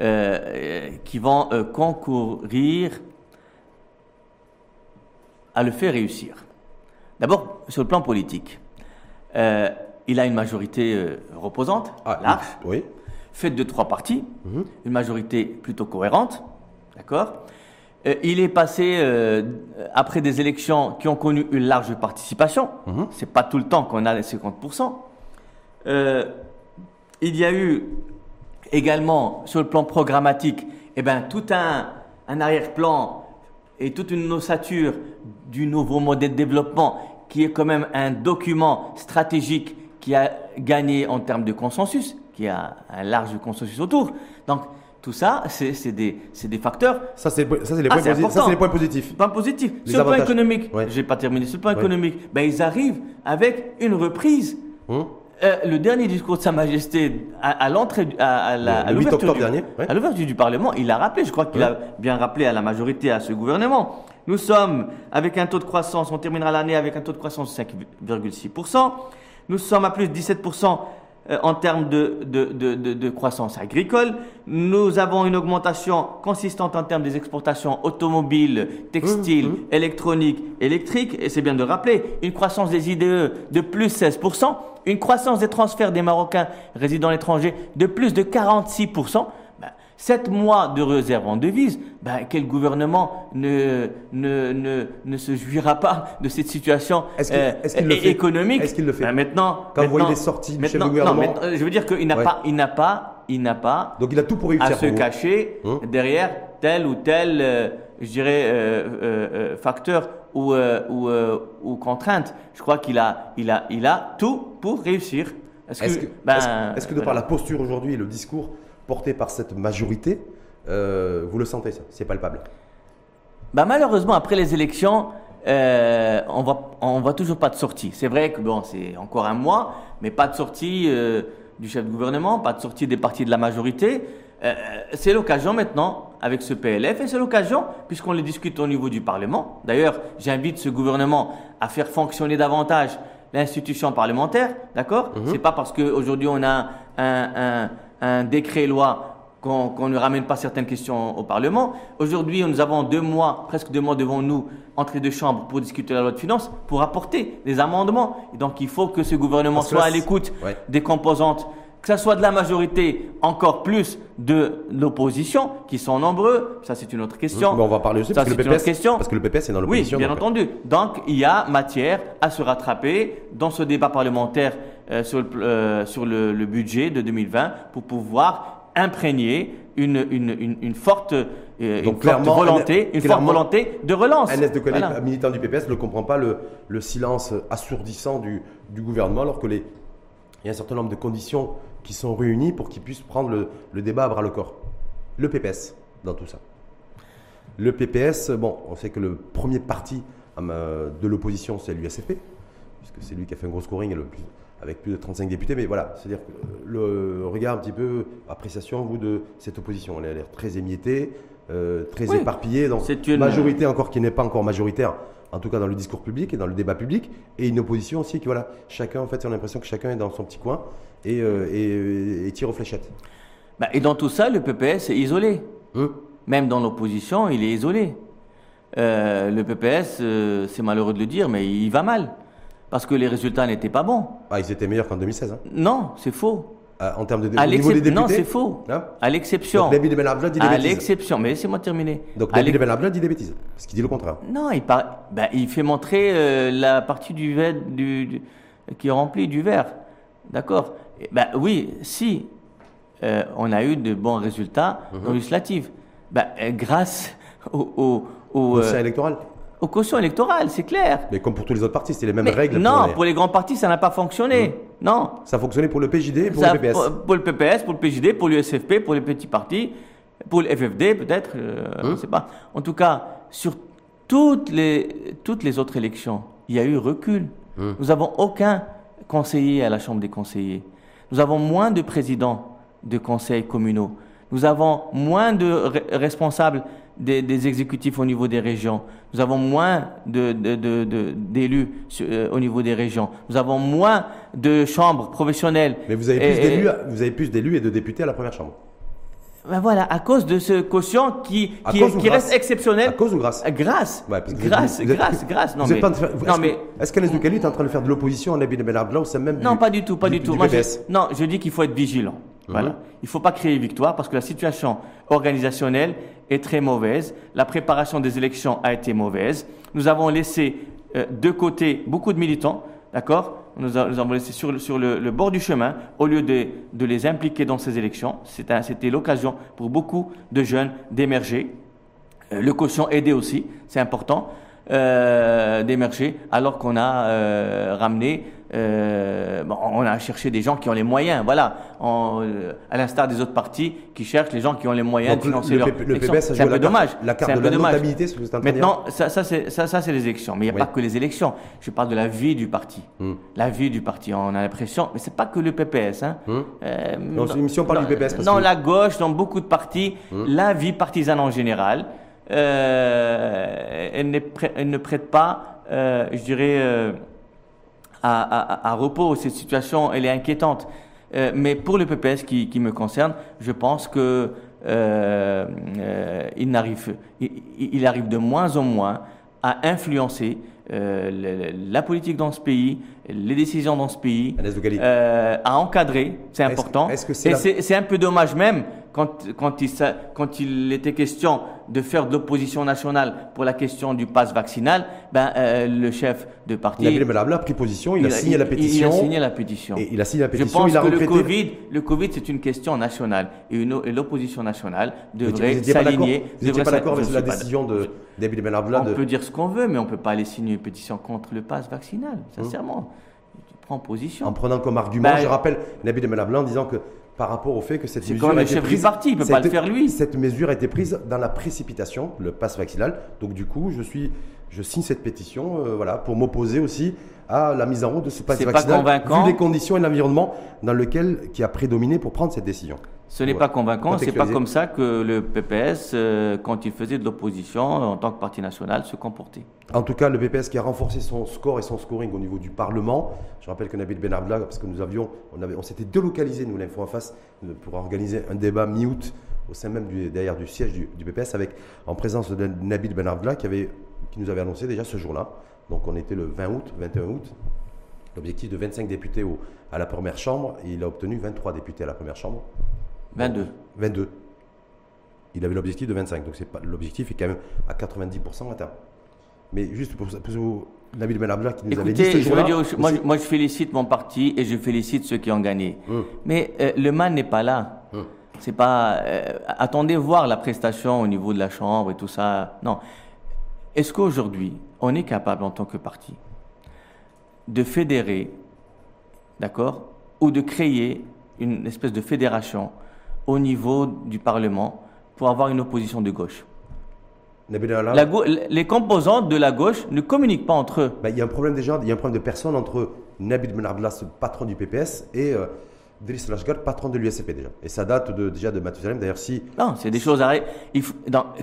S2: euh, qui vont euh, concourir à le faire réussir. D'abord, sur le plan politique, il a une majorité reposante, ah, large, oui. faite de trois partis, mhm. une majorité plutôt cohérente, d'accord? Euh, il est passé euh, après des élections qui ont connu une large participation. Mhm. C'est pas tout le temps qu'on a les 50%. Euh, il y a eu également sur le plan programmatique, eh ben, tout un, un arrière-plan et toute une ossature du nouveau modèle de développement qui est quand même un document stratégique qui a gagné en termes de consensus, qui a un large consensus autour. Donc, tout ça, c'est des, des, facteurs.
S1: Ça, c'est les, points les points positifs.
S2: Point positif. sur le plan économique, je n'ai pas terminé. Sur le plan économique, ben, ils arrivent avec une reprise hum. Euh, le dernier discours de Sa Majesté à, l'entrée, à,
S1: l'ouverture du,
S2: l'ouverture du Parlement, il a rappelé, je crois qu'il a bien rappelé à la majorité, à ce gouvernement. Nous sommes avec un taux de croissance, on terminera l'année avec un taux de croissance de 5,6%. Nous sommes à plus de 17% euh, en termes de, de, de, de, croissance agricole. Nous avons une augmentation consistante en termes des exportations automobiles, textiles, mmh, mmh. électroniques, électriques. Et c'est bien de rappeler, une croissance des IDE de plus 16%, une croissance des transferts des Marocains résidant à l'étranger de plus de 46%. Sept mois de réserve en devise, ben, quel gouvernement ne, ne, ne, ne, se jouira pas de cette situation euh, économique?
S1: Est-ce qu'il le fait?
S2: Ben, Maintenant,
S1: quand vous voyez les sorties du chef du gouvernement, non,
S2: je veux dire qu'il n'a pas, il n'a pas, il n'a pas.
S1: Donc il a tout pour réussir.
S2: À se cacher hein? derrière tel ou tel, euh, je dirais, euh, euh facteur ou, ou, ou, contrainte. Je crois qu'il a, il a, il a tout pour réussir.
S1: Est-ce que, est ben, est que, de par la posture aujourd'hui et le discours porté par cette majorité, euh, vous le sentez ça C'est palpable
S2: bah, Malheureusement, après les élections, euh, on voit, on voit toujours pas de sortie. C'est vrai que bon, c'est encore un mois, mais pas de sortie euh, du chef de gouvernement, pas de sortie des partis de la majorité. C'est l'occasion maintenant avec ce PLF et c'est l'occasion puisqu'on le discute au niveau du Parlement. D'ailleurs, j'invite ce gouvernement à faire fonctionner davantage l'institution parlementaire, d'accord? Ce mhm. C'est pas parce qu'aujourd'hui on a un, un, un décret-loi qu'on ne ramène pas certaines questions au Parlement. Aujourd'hui, nous avons deux mois, presque deux mois devant nous, entre deux chambres pour discuter la loi de finances, pour apporter des amendements. Et donc, il faut que ce gouvernement soit à l'écoute des composantes, que ce soit de la majorité, encore plus de l'opposition, qui sont nombreux. Ça, c'est une autre question.
S1: on va parler aussi
S2: Ça, parce,
S1: que le PPS, question. parce que le PPS est dans l'opposition.
S2: Oui, bien entendu. Donc, il y a matière à se rattraper dans ce débat parlementaire euh, sur, le, euh, sur le, budget de 2020 pour pouvoir imprégner une, une, une, forte, euh, une forte volonté, une forte volonté de relance.
S1: Un de voilà. militant du PPS ne comprend pas le, le silence assourdissant du, du, gouvernement alors que les, il y a un certain nombre de conditions qui sont réunies pour qu'il puisse prendre le, le débat à bras le corps. Le PPS dans tout ça. Le PPS, bon, on sait que le premier parti de l'opposition, c'est l'USFP, puisque c'est lui qui a fait un gros scoring et le plus, avec plus de 35 députés, mais voilà, c'est-à-dire le regard un petit peu, appréciation, vous, de cette opposition. Elle a l'air très émiettée, euh, très éparpillée, dans une majorité encore qui n'est pas encore majoritaire, en tout cas dans le discours public et dans le débat public, et une opposition aussi qui, voilà, chacun, en fait, on a l'impression que chacun est dans son petit coin et, euh, et, tire aux fléchettes.
S2: Bah, et dans tout ça, le PPS est isolé. Hum. Même dans l'opposition, il est isolé. Euh, le PPS, c'est malheureux de le dire, mais il va mal parce que les résultats n'étaient pas bons.
S1: Ah, ils étaient meilleurs qu'en 2016. Hein.
S2: Non, c'est faux.
S1: Euh, en termes de au niveau des députés
S2: Non, c'est faux. Hein à l'exception.
S1: David Ben dit des bêtises.
S2: À l'exception, mais laissez-moi terminer.
S1: Donc David Ben dit des bêtises, parce qu'il dit le contraire.
S2: Non, il, ben, il fait montrer euh, la partie du, verre, du, qui est remplie du verre. D'accord ben, Oui, si euh, on a eu de bons résultats mhm. législatifs, ben, grâce [laughs] au, au,
S1: au, au électoral
S2: aux cautions électorales, c'est clair.
S1: Mais comme pour tous les autres partis, c'est les mêmes règles.
S2: Non, pour les... grands partis, ça n'a pas fonctionné. Hmm. Non.
S1: Ça a fonctionné pour le PJD et pour le PPS.
S2: Pour, le PPS, pour le PJD, pour l'USFP, pour les petits partis, pour le FFD peut-être, euh, je ne hmm. sais pas. En tout cas, sur toutes les, toutes les autres élections, il y a eu recul. Hmm. Nous n'avons aucun conseiller à la Chambre des conseillers. Nous avons moins de présidents de conseils communaux. Nous avons moins de responsables des, exécutifs au niveau des régions. Nous avons moins d'élus euh, au niveau des régions. Nous avons moins de chambres professionnelles.
S1: Mais vous avez plus d'élus, vous avez plus d'élus et de députés à la première chambre.
S2: Ben voilà, à cause de ce quotient qui, qui, reste exceptionnel. À
S1: cause ou grâce?
S2: Grâce. grâce, grâce, grâce.
S1: Non, mais, non, mais est-ce est en train de faire de l'opposition à Nabil Benabla ou c'est même
S2: Non, pas du tout, pas du, tout. Moi, non, je dis qu'il faut être vigilant. Voilà. Mhm. Il ne faut pas créer victoire parce que la situation organisationnelle est très mauvaise. La préparation des élections a été mauvaise. Nous avons laissé euh, de côté beaucoup de militants, d'accord? Nous, avons laissé sur, sur le, bord du chemin au lieu de, de les impliquer dans ces élections. C'était l'occasion pour beaucoup de jeunes d'émerger. Euh, le quotient aidé aussi, c'est important. Euh, d'émerger alors qu'on a ramené euh, bon, on a cherché des gens qui ont les moyens, voilà, en, euh, à l'instar des autres partis qui cherchent les gens qui ont les moyens
S1: Donc,
S2: de financer
S1: le,
S2: leur
S1: le, le
S2: élection. C'est un
S1: la
S2: peu
S1: carte-
S2: dommage.
S1: La carte de la notabilité, ce que
S2: Maintenant, ça, ça, c'est, ça, ça, c'est les élections. Mais il n'y a
S1: Oui.
S2: pas que les élections. Je parle de la vie du parti.
S1: Hmm.
S2: La vie du parti. On a l'impression, mais c'est pas que le PPS. Hein.
S1: Hmm.
S2: Euh,
S1: Non, c'est une émission, on parle
S2: dans-
S1: du PPS parce
S2: Dans
S1: que- Hmm.
S2: la gauche, dans beaucoup de partis, la vie partisane en général, elle, elle ne prête pas, je dirais, à, à- à repos. Cette situation, elle est inquiétante. Euh, mais pour le PPS qui, qui me concerne, je pense que euh, euh, il, n'arrive, il, il arrive de moins en moins à influencer le- la politique dans ce pays, les décisions dans ce pays, à encadrer, c'est important.
S1: que
S2: Et
S1: la-
S2: c'est un peu dommage même quand, quand, il, s'a- quand il était question de faire de l'opposition nationale pour la question du pass vaccinal, ben, euh, le chef de parti...
S1: Nabil Belabla a pris position, il, a signé la pétition.
S2: Il, a signé la pétition.
S1: Et il a signé la
S2: Je
S1: pétition,
S2: pense
S1: il a
S2: que le. Covid, le Covid, c'est une question nationale et, l'opposition nationale devrait s'aligner.
S1: Vous n'étiez pas d'accord avec
S2: je
S1: la
S2: suis pas
S1: décision de Nabil
S2: on
S1: de.
S2: peut dire ce qu'on veut, mais on ne peut pas aller signer une pétition contre le pass vaccinal, sincèrement. Tu prends position.
S1: En prenant comme argument,
S2: Ben,
S1: je rappelle Nabil Belabla en disant que par rapport au fait que cette
S2: C'est
S1: mesure
S2: quand même le du
S1: prise,
S2: parti, il peut
S1: ça
S2: pas
S1: a
S2: le
S1: été-
S2: faire lui.
S1: Cette mesure a été prise dans la précipitation, le pass vaccinal. Donc du coup, je suis, je signe cette pétition, euh, voilà, pour m'opposer aussi à la mise en route de ce pass
S2: C'est pas
S1: vaccinal,
S2: convaincant.
S1: vu les conditions et l'environnement dans lequel qui a prédominé pour prendre cette décision.
S2: Ce n'est pas convaincant, c'est pas
S1: Contextualiser.
S2: comme ça que le PPS, euh, quand il faisait de l'opposition en tant que parti national, se comportait.
S1: En tout cas, le PPS qui a renforcé son score et son scoring au niveau du Parlement. Je rappelle que Nabil Benarbla, parce que nous avions, on, avait, on s'était délocalisé, nous, l'info en face, euh, pour organiser un débat mi-août au sein même du, derrière du siège du, du PPS, avec, en présence de Nabil Benarbla, qui, avait, qui nous avait annoncé déjà ce jour-là. Donc on était le 20 août, 21 août. L'objectif de 25 députés au- à la première chambre, et il a obtenu 23 députés à la première chambre.
S2: 22.
S1: 22. Il avait l'objectif de 25, donc c'est pas l'objectif est quand même à 90% atteint. Mais juste pour, ça- pour Nabil Benabla qui nous avait dit
S2: Écoutez,
S1: ce
S2: je veux dire, moi, je félicite mon parti et je félicite ceux qui ont gagné.
S1: Hum.
S2: Mais euh, le mal n'est pas là.
S1: Hum.
S2: C'est pas. euh, attendez voir la prestation au niveau de la chambre et tout ça. Non. Est-ce qu'aujourd'hui, on est capable en tant que parti de fédérer, d'accord, ou de créer une espèce de fédération au niveau du Parlement pour avoir une opposition de gauche La gau- Les composantes de la gauche ne communiquent pas entre eux.
S1: ben, il y a un problème déjà, il y a un problème de personne entre Nabil ce patron du PPS, et euh, Driss Lashgar, patron de l'USCP déjà. Et ça date de, déjà de Mathusalem. D'ailleurs, si.
S2: Non, c'est des choses à.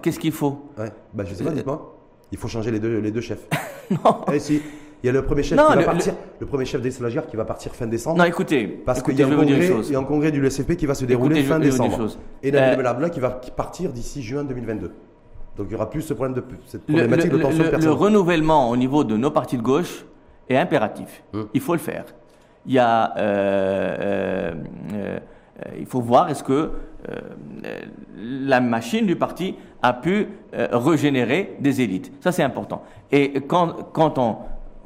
S2: Qu'est-ce qu'il faut?
S1: Ouais, ben, je sais pas, dites-moi. Il faut changer les deux, les deux chefs. [laughs]
S2: Non.
S1: Eh, si. Il y a le premier chef
S2: Non,
S1: qui va partir, le, premier chef d'Driss Lashgar qui va partir fin décembre.
S2: Non, écoutez.
S1: Parce qu'il y, a un congrès- y a un congrès du LSFP qui va se dérouler
S2: Écoutez, je
S1: fin
S2: vais vous dire une
S1: décembre.
S2: chose.
S1: Et Nabil
S2: Euh,
S1: Belabla qui va partir d'ici juin 2022. Donc il n'y aura plus ce problème de cette problématique
S2: le-
S1: de tension
S2: le-
S1: de
S2: le
S1: personnes.
S2: renouvellement au niveau de nos partis de gauche est impératif.
S1: Hum.
S2: Il faut le faire. Il y a, euh, euh, il faut voir est-ce que la machine du parti a pu euh, régénérer des élites. Ça c'est important. Et quand, quand, on,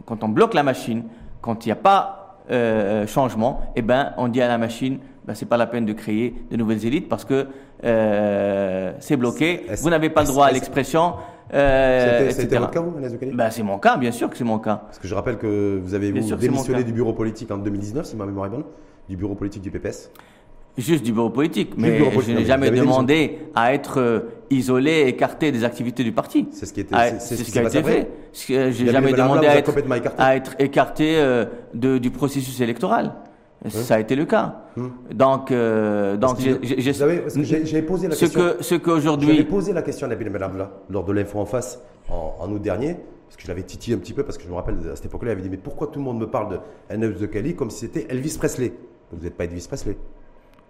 S2: quand on bloque la machine, quand il n'y a pas euh, changement, eh ben on dit à la machine, ben, c'est pas la peine de créer de nouvelles élites parce que euh, c'est bloqué. Vous n'avez pas le droit à l'expression. euh,
S1: C'était- votre cas, vous,
S2: Ben, c'est mon cas, bien sûr que c'est mon cas.
S1: Parce que je rappelle que vous avez vous
S2: sûr
S1: démissionné du bureau politique en 2019, si ma mémoire est bonne, du bureau politique du PPS.
S2: Juste du bureau politique, mais
S1: bureau politique,
S2: je n'ai
S1: mais
S2: jamais demandé à être euh, isolé, écarté des activités du parti.
S1: C'est ce qui était-
S2: Ah,
S1: c'est- c'est ce
S2: ce
S1: qui
S2: qui a été fait. Que- J'ai
S1: Gabriel
S2: jamais demandé à être,
S1: écarté.
S2: à être écarté euh, de- du processus électoral. Ça a été le cas. Donc, euh, donc
S1: qu'il-
S2: j'ai-
S1: posé la
S2: ce
S1: question.
S2: que ce
S1: J'avais
S2: qu'aujourd'hui,
S1: posé la question à Nabil Benabla lors de l'info en face en, en août dernier, parce que je l'avais titillé un petit peu, parce que je me rappelle à cette époque-là, il avait dit Mais pourquoi tout le monde me parle de Agnès de Cali comme si c'était Elvis Presley? Vous n'êtes pas Elvis Presley,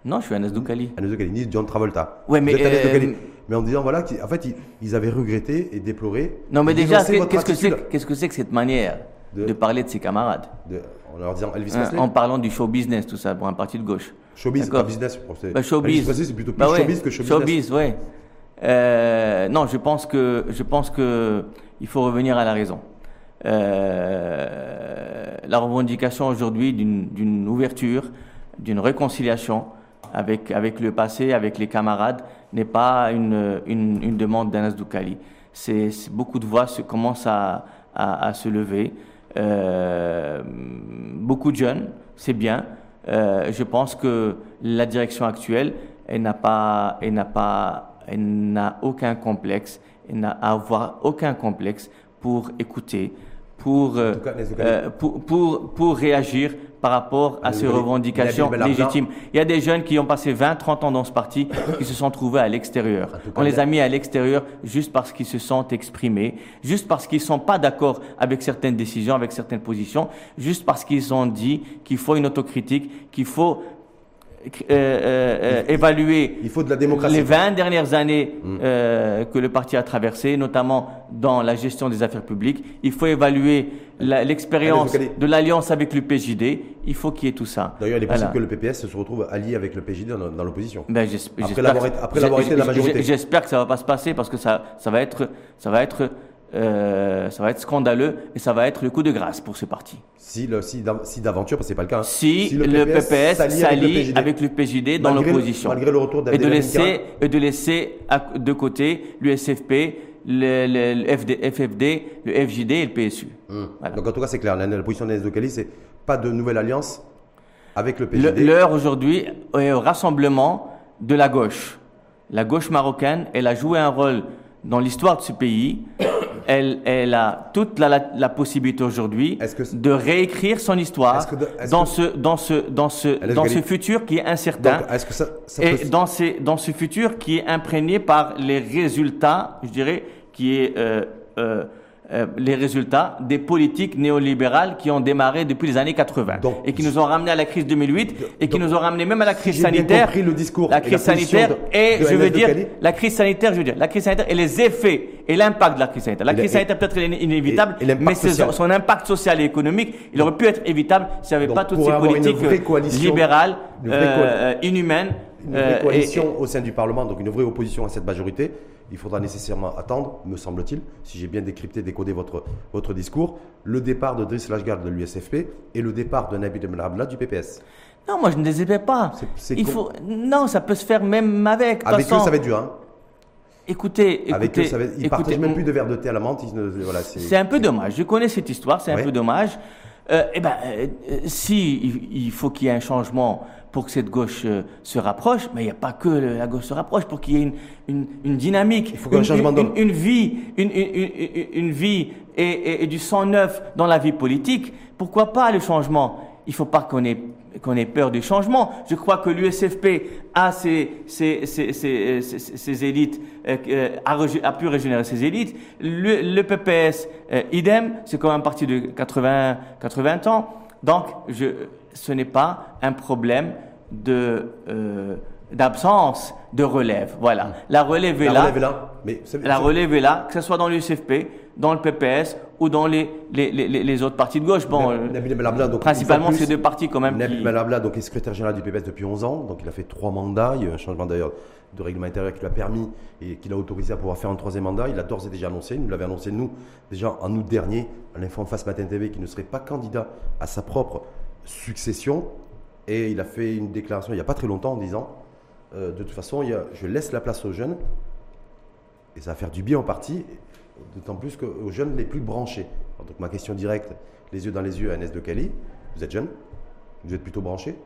S2: non, je suis Anas Doukali.
S1: Agnès de Cali, ni John Travolta.
S2: Ouais, mais,
S1: Vous êtes
S2: euh.
S1: Mais en disant voilà, qu'en fait, ils, avaient regretté et déploré.
S2: Non, mais déjà, qu'est-ce que c'est, qu'est-ce que c'est que cette manière
S1: De-
S2: de, parler de ses camarades
S1: de- en leur disant Elvis
S2: Hein,
S1: Presley
S2: En parlant du show business, tout ça, pour un parti de gauche.
S1: Showbiz, pas business.
S2: Bah, showbiz.
S1: C'est plutôt plus
S2: Bah ouais,
S1: showbiz que show business.
S2: Showbiz, ouais. Euh, non, je pense que je pense que il faut revenir à la raison. Euh, la revendication aujourd'hui d'une d'une ouverture, d'une réconciliation avec le passé, avec les camarades, n'est pas une demande d'Anas Doukali. C'est beaucoup de voix se commencent à se lever. euh, beaucoup de jeunes, c'est bien. Euh, je pense que la direction actuelle, elle n'a pas, elle n'a pas, elle n'a aucun complexe, elle n'a à avoir aucun complexe pour écouter, pour, euh, euh, pour, pour, pour réagir par rapport à ces revendications légitimes. Il y a des jeunes qui ont passé 20, 30 ans dans ce parti, [coughs] qui se sont trouvés à l'extérieur. On les a mis à l'extérieur juste parce qu'ils se sont exprimés, juste parce qu'ils sont pas d'accord avec certaines décisions, avec certaines positions, juste parce qu'ils ont dit qu'il faut une autocritique, qu'il faut euh, euh, euh, évaluer
S1: Il faut de la démocratie.
S2: les 20 dernières années
S1: Mm.
S2: que le parti a traversées, notamment dans la gestion des affaires publiques. Il faut évaluer l'expérience de l'alliance avec le PJD. Il faut qu'il y ait tout ça.
S1: D'ailleurs, il est possible
S2: Voilà.
S1: que le PPS se retrouve allié avec le PJD dans, dans l'opposition.
S2: Ben,
S1: Après l'avoir été- la majorité.
S2: J'espère que ça va pas se passer parce que ça, ça va être, ça va être, euh, ça va être scandaleux et ça va être le coup de grâce pour ce parti.
S1: Si, le- si, d'av- si d'aventure, parce que c'est pas le cas. hein,
S2: Si, le, PPS s'allie avec, le PJD dans l'opposition
S1: malgré le retour
S2: et de laisser et de laisser à- de côté l'USFP, le, le- le FD, FFD, le FJD et le PSU. Voilà.
S1: Donc en tout cas, c'est clair. La, la position d'Agnès de Cali, c'est pas de nouvelle alliance avec Le- PJD.
S2: L'heure aujourd'hui est au rassemblement de la gauche. La gauche marocaine, elle a joué un rôle dans l'histoire de ce pays. Elle, elle a toute la, la- la possibilité aujourd'hui de réécrire son histoire
S1: de-
S2: dans,
S1: que-
S2: ce, dans, ce, dans, ce,
S1: Allez,
S2: dans
S1: Gali.
S2: ce futur qui est incertain.
S1: Donc, est-ce que ça, ça peut
S2: Et dans, ces, dans ce futur qui est imprégné par les résultats, je dirais, qui est euh, euh, euh, les résultats des politiques néolibérales qui ont démarré depuis les années 80
S1: Donc,
S2: et qui nous ont ramené à la crise 2008 et qui
S1: donc,
S2: nous ont ramené même à la crise
S1: bien
S2: sanitaire.
S1: compris le discours
S2: la
S1: et
S2: crise
S1: la position
S2: sanitaire
S1: de-
S2: et
S1: de
S2: je veux dire
S1: Cali.
S2: la crise sanitaire, je veux dire la crise sanitaire et les effets et l'impact de la crise sanitaire. La crise sanitaire peut-être est inévitable,
S1: et- et l'impact
S2: mais son impact social et économique, il aurait pu être évitable s'il n'y avait
S1: Donc,
S2: pas toutes ces politiques euh, libérales,
S1: une vraie
S2: euh, inhumaines.
S1: une
S2: euh,
S1: vraie
S2: et-
S1: coalition au sein du Parlement, donc une vraie opposition à cette majorité, il faudra nécessairement attendre, me semble-t-il, si j'ai bien décrypté, décodé votre, votre discours, le départ de Driss Lashgard de l'USFP et le départ de Nabil Benabla du PPS.
S2: Non, moi je ne épais pas.
S1: C'est- c'est
S2: Il
S1: com-
S2: faut non, ça peut se faire même avec.
S1: Avec eux,
S2: façon,
S1: ça va être dur. Hein.
S2: Écoutez, écoutez,
S1: Avec eux, ça va ils
S2: écoutez,
S1: partagent même plus de verre de thé à la menthe. voilà, c'est-
S2: C'est un peu dommage. Je connais cette histoire, c'est un peu dommage. Euh, eh ben, euh, euh, si il, il faut qu'il y ait un changement pour que cette gauche euh, se rapproche, mais il n'y a pas que le- la gauche se rapproche, pour qu'il y ait une, une, une dynamique,
S1: Il faut qu'il y ait un
S2: une,
S1: changement
S2: une, une- une vie, une, une, une- une vie et, et- et du sang neuf dans la vie politique. Pourquoi pas le changement? Il ne faut pas qu'on ait qu'on ait peur du changement. Je crois que l'USFP a ses, ses, ses, ses, élites, euh, euh, a, pu régénérer ses élites. Le, le PPS, euh, idem, c'est comme un parti de 80, 80 ans. Donc, je, ce n'est pas un problème de, euh, d'absence de relève. Voilà. La relève est
S1: La
S2: là.
S1: relève est là. Mais
S2: La relève est là, que ce soit dans l'USFP, dans le PPS ou dans les, les, les, les autres partis de gauche. Bon,
S1: Nabil Benabla, donc,
S2: principalement
S1: de
S2: ces
S1: plus,
S2: deux partis quand même.
S1: Nabil
S2: qui-
S1: Benabla, donc, est secrétaire général du PPS depuis 11 ans, donc il a fait trois mandats. Il y a eu un changement d'ailleurs de règlement intérieur qui lui a permis et qui l'a autorisé à pouvoir faire un troisième mandat. Il l'a d'ores et déjà annoncé. Il nous l'avait annoncé, nous, déjà en août dernier, à l'info en face Matin TV, qu'il ne serait pas candidat à sa propre succession. Et il a fait une déclaration il n'y a pas très longtemps en disant euh, de toute façon, il y a- je laisse la place aux jeunes et ça va faire du bien au parti, d'autant plus qu'aux jeunes les plus branchés. Alors, donc ma question directe, les yeux dans les yeux à Agnès de Cali, vous êtes jeune, vous êtes plutôt branché,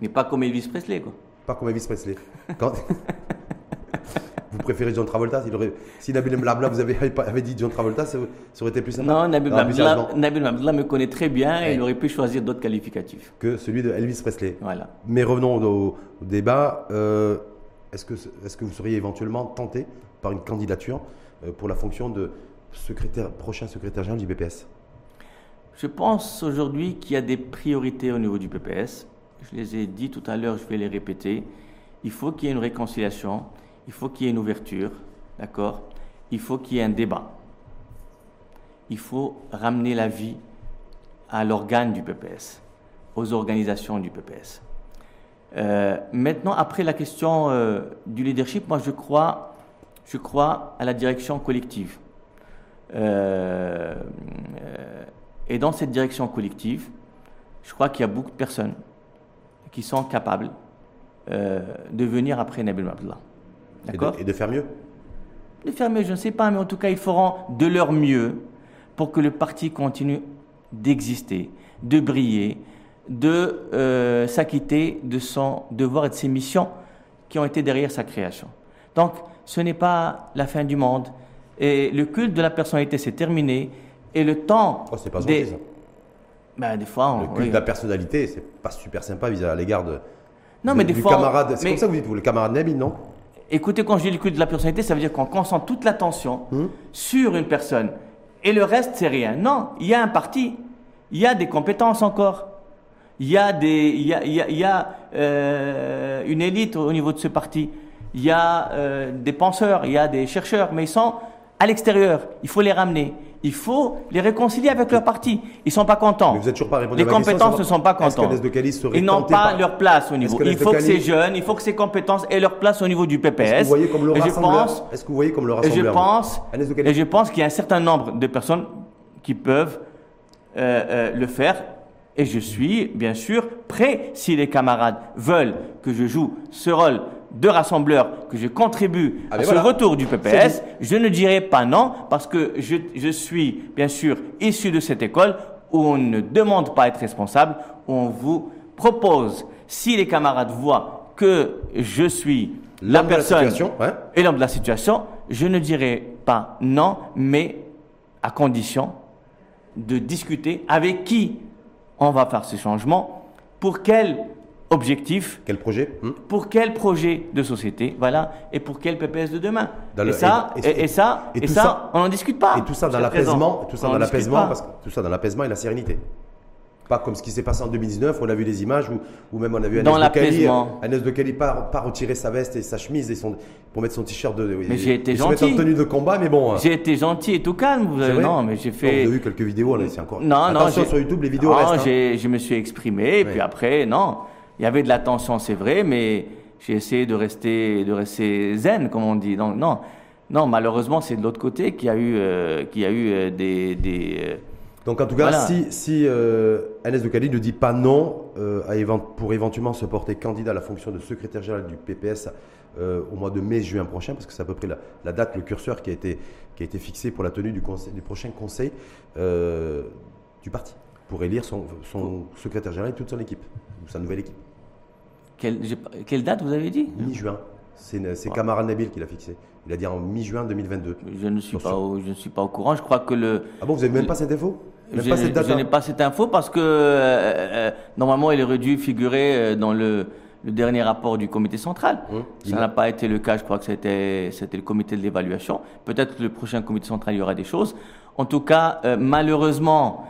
S2: Mais pas comme Elvis Presley, quoi.
S1: pas comme Elvis Presley. Quand- [laughs] vous préférez John Travolta s'il aurait... Si Nabil Blabla vous avez, [laughs] avait dit John Travolta, ça, ça aurait été plus sympa
S2: Non, Nabil Mabdallah me connaît très bien et il aurait pu choisir d'autres qualificatifs.
S1: que celui de Elvis Presley.
S2: Voilà.
S1: Mais revenons au, au débat. Euh, Est-ce que, est que vous seriez éventuellement tenté par une candidature pour la fonction de prochain secrétaire général du BPS
S2: Je pense aujourd'hui qu'il y a des priorités au niveau du PPS. Je les ai dit tout à l'heure, je vais les répéter. Il faut qu'il y ait une réconciliation, il faut qu'il y ait une ouverture, d'accord? Il faut qu'il y ait un débat. Il faut ramener la vie à l'organe du PPS, aux organisations du PPS. Euh, maintenant, après la question euh, du leadership, moi je crois, je crois à la direction collective. Euh, euh, et dans cette direction collective, je crois qu'il y a beaucoup de personnes qui sont capables euh, de venir après Nabil Abdullah.
S1: et
S2: D'accord
S1: de, et de faire mieux
S2: de faire mieux, je ne sais pas, mais en tout cas, ils feront de leur mieux pour que le parti continue d'exister, de briller, de euh, s'acquitter de son devoir et de ses missions qui ont été derrière sa création. Donc, ce n'est pas la fin du monde. Et le culte de la personnalité s'est terminé. Et le temps.
S1: Oh, c'est pas
S2: des...
S1: gentil, ça.
S2: Ben, des fois, on-
S1: Le culte
S2: oui.
S1: de la personnalité, c'est pas super sympa vis à l'égard de.
S2: Non,
S1: de-
S2: mais des
S1: du
S2: fois,
S1: camarade. C'est
S2: mais-
S1: comme ça que vous dites, vous, le camarade Nabil, non?
S2: Écoutez, quand je dis le culte de la personnalité, ça veut dire qu'on concentre toute l'attention
S1: Hmm?
S2: sur une personne. Et le reste, c'est rien. Non, il y a un parti. Il y a des compétences encore. Il y a, des, il y a, il y a, il y a, euh, une élite au niveau de ce parti. Il y a euh, des penseurs, il y a des chercheurs, mais ils sont à l'extérieur. Il faut les ramener. Il faut les réconcilier avec leur parti. Ils sont pas contents.
S1: Mais vous toujours pas répondu
S2: Les compétences ne sont pas
S1: serait
S2: Ils n'ont pas
S1: par-
S2: leur place au niveau.
S1: que
S2: Il faut que ces jeunes, il faut que ces compétences aient leur place au niveau du PPS.
S1: Est-ce que vous voyez comme le
S2: Et je
S1: rassembleur
S2: pense,
S1: Est-ce que vous voyez comme le
S2: et
S1: rassembleur
S2: je pense, et je pense qu'il y a un certain nombre de personnes qui peuvent euh, euh, le faire. Et je suis, bien sûr, prêt, si les camarades veulent que je joue ce rôle de rassembleur, que je contribue
S1: Ah,
S2: à ce
S1: voilà.
S2: retour du PPS, je ne dirai pas non, parce que je, je suis, bien sûr, issu de cette école où on ne demande pas à être responsable, où on vous propose, si les camarades voient que je suis la
S1: la
S2: personne
S1: ouais.
S2: et l'homme de la situation, je ne dirai pas non, mais à condition de discuter avec qui on va faire ces changements, pour quel objectif,
S1: Quel projet? Hmm?
S2: Pour quel projet de société, voilà, et pour quel PPS de demain? Et, ça,
S1: et-
S2: et,
S1: et-
S2: ça,
S1: et
S2: ça,
S1: ça-
S2: on n'en discute pas.
S1: Et tout ça dans l'apaisement, tout ça
S2: On
S1: dans l'apaisement, parce que tout ça dans l'apaisement et la sérénité. Pas comme ce qui s'est passé en 2019, où on a vu des images où, où même on a vu
S2: Dans
S1: Agnès de Cali,
S2: l'apaisement.
S1: Agnès de Cali pas, pas retirer sa veste et sa chemise et son, pour mettre son t-shirt de.
S2: Mais j'ai été
S1: ils se en
S2: gentil.
S1: tenue de combat, mais bon.
S2: J'ai été gentil et tout calme. Vous avez- non, mais j'ai
S1: Non,
S2: fait.
S1: Vous avez vu quelques vidéos, là, c'est encore.
S2: Non, non,
S1: Attention
S2: j'ai-
S1: sur YouTube, les vidéos
S2: Non,
S1: restent. hein.
S2: je me suis exprimé, et puis après, non. Il y avait de la tension, c'est vrai, mais j'ai essayé de rester, de rester zen, comme on dit. Donc, non. Non, malheureusement, c'est de l'autre côté qu'il y a eu, euh, qu'il y a eu euh, des. des euh,
S1: Donc en tout cas,
S2: Voilà.
S1: si, si Agnès de Cali ne dit pas non à évent- pour éventuellement se porter candidat à la fonction de secrétaire général du PPS au mois de mai-juin prochain, parce que c'est à peu près la, la date, le curseur qui a été, qui a été fixé pour la tenue du, conseil, du prochain conseil du parti, pour élire son, son secrétaire général et toute son équipe, ou sa nouvelle équipe.
S2: Quelle, date vous avez dit
S1: Mi-juin. C'est Kamara Nabil qui l'a fixé. Il a dit en mi-juin 2022.
S2: je ne, suis pas au, je ne suis pas au courant. Je crois que le.
S1: Ah bon, vous n'avez même pas cette info?
S2: Je,
S1: pas cette date
S2: je
S1: hein
S2: n'ai pas cette info parce que euh, euh, normalement il aurait dû figurer euh, dans le, le dernier rapport du comité central.
S1: Hum,
S2: Ça n'a pas été le cas, je crois que c'était le comité de l'évaluation. Peut-être que le prochain comité central il y aura des choses. En tout cas, euh, malheureusement,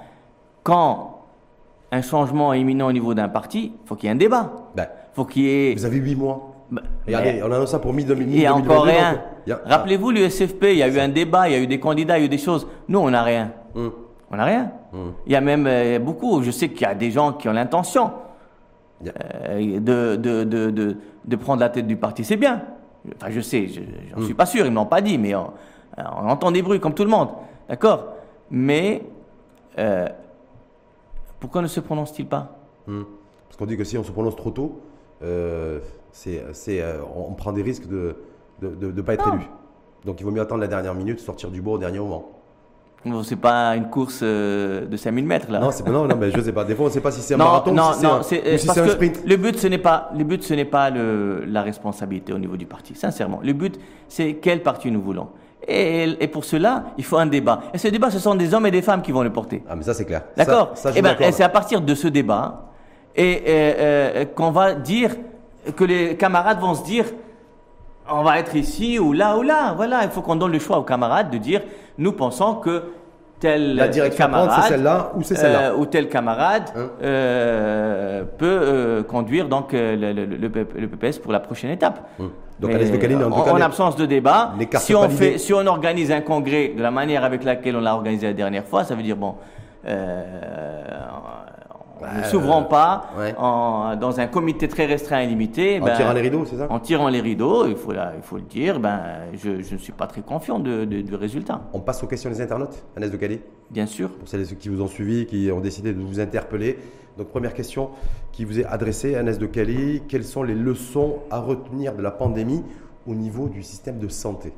S2: quand un changement est imminent au niveau d'un parti, il faut qu'il y ait un débat.
S1: Ben,
S2: faut qu'il y ait.
S1: Vous avez 8 mois.
S2: Bah,
S1: Regardez,
S2: mais-
S1: on annonce ça pour mi-2022.
S2: il y a encore rien.
S1: A-
S2: Rappelez-vous l'USFP, il y a eu un débat, il y a eu des candidats, il y a eu des choses. Nous, on n'a rien.
S1: Hum.
S2: On n'a rien.
S1: Hum.
S2: Il y a même euh, beaucoup, je sais qu'il y a des gens qui ont l'intention euh, de, de, de, de, prendre la tête du parti. C'est bien. Enfin, je sais, je j'en suis pas sûr, ils ne m'ont pas dit, mais on, on entend des bruits comme tout le monde. D'accord Mais euh, pourquoi ne se prononce-t-il pas?
S1: Parce qu'on dit que si on se prononce trop tôt, euh, c'est, c'est, euh, on prend des risques de ne de, pas être
S2: Non.
S1: élu. Donc il vaut mieux attendre la dernière minute, sortir du bois au dernier moment.
S2: Bon, C'est pas une course euh, de 5000 mètres là.
S1: Non, c'est, non, non, mais je sais pas. Des fois, on ne sait pas si c'est un
S2: non,
S1: marathon
S2: non,
S1: ou si c'est
S2: non,
S1: un,
S2: c'est
S1: ou
S2: euh,
S1: si
S2: parce
S1: c'est un
S2: que
S1: sprint.
S2: le but ce n'est pas le but ce n'est pas le, la responsabilité au niveau du parti, sincèrement. Le but c'est quel parti nous voulons. Et, et pour cela, il faut un débat. Et ce débat, ce sont des hommes et des femmes qui vont le porter.
S1: Ah, mais ça, c'est clair.
S2: D'accord
S1: Ça, ça, je
S2: Eh ben, et c'est à partir de ce débat et, euh, euh, qu'on va dire que les camarades vont se dire on va être ici ou là ou là. Voilà, il faut qu'on donne le choix aux camarades de dire nous pensons que tel
S1: La direction
S2: camarade
S1: c'est celle-là ou c'est celle-là.
S2: euh, ou tel camarade
S1: Hein
S2: euh, peut euh, conduire donc le, PPS pour la prochaine étape.
S1: Hmm. Donc,
S2: Mais,
S1: en
S2: en,
S1: cas,
S2: en absence de débat, si on, fait, si on organise un congrès de la manière avec laquelle on l'a organisé la dernière fois, ça veut dire, bon, en ne
S1: Ouais,
S2: s'ouvrant
S1: euh,
S2: pas
S1: ouais.
S2: en- dans un comité très restreint et limité.
S1: En
S2: ben,
S1: tirant les rideaux, c'est ça?
S2: En tirant les rideaux, il faut, la- il faut le dire, ben, je, je ne suis pas très confiant de- de- du résultat.
S1: On passe aux questions des internautes, Agnès de Calais
S2: Bien sûr.
S1: pour celles et ceux qui vous ont suivi, qui ont décidé de vous interpeller. Donc, première question qui vous est adressée, Agnès de Cali. Quelles sont les leçons à retenir de la pandémie au niveau du système de santé?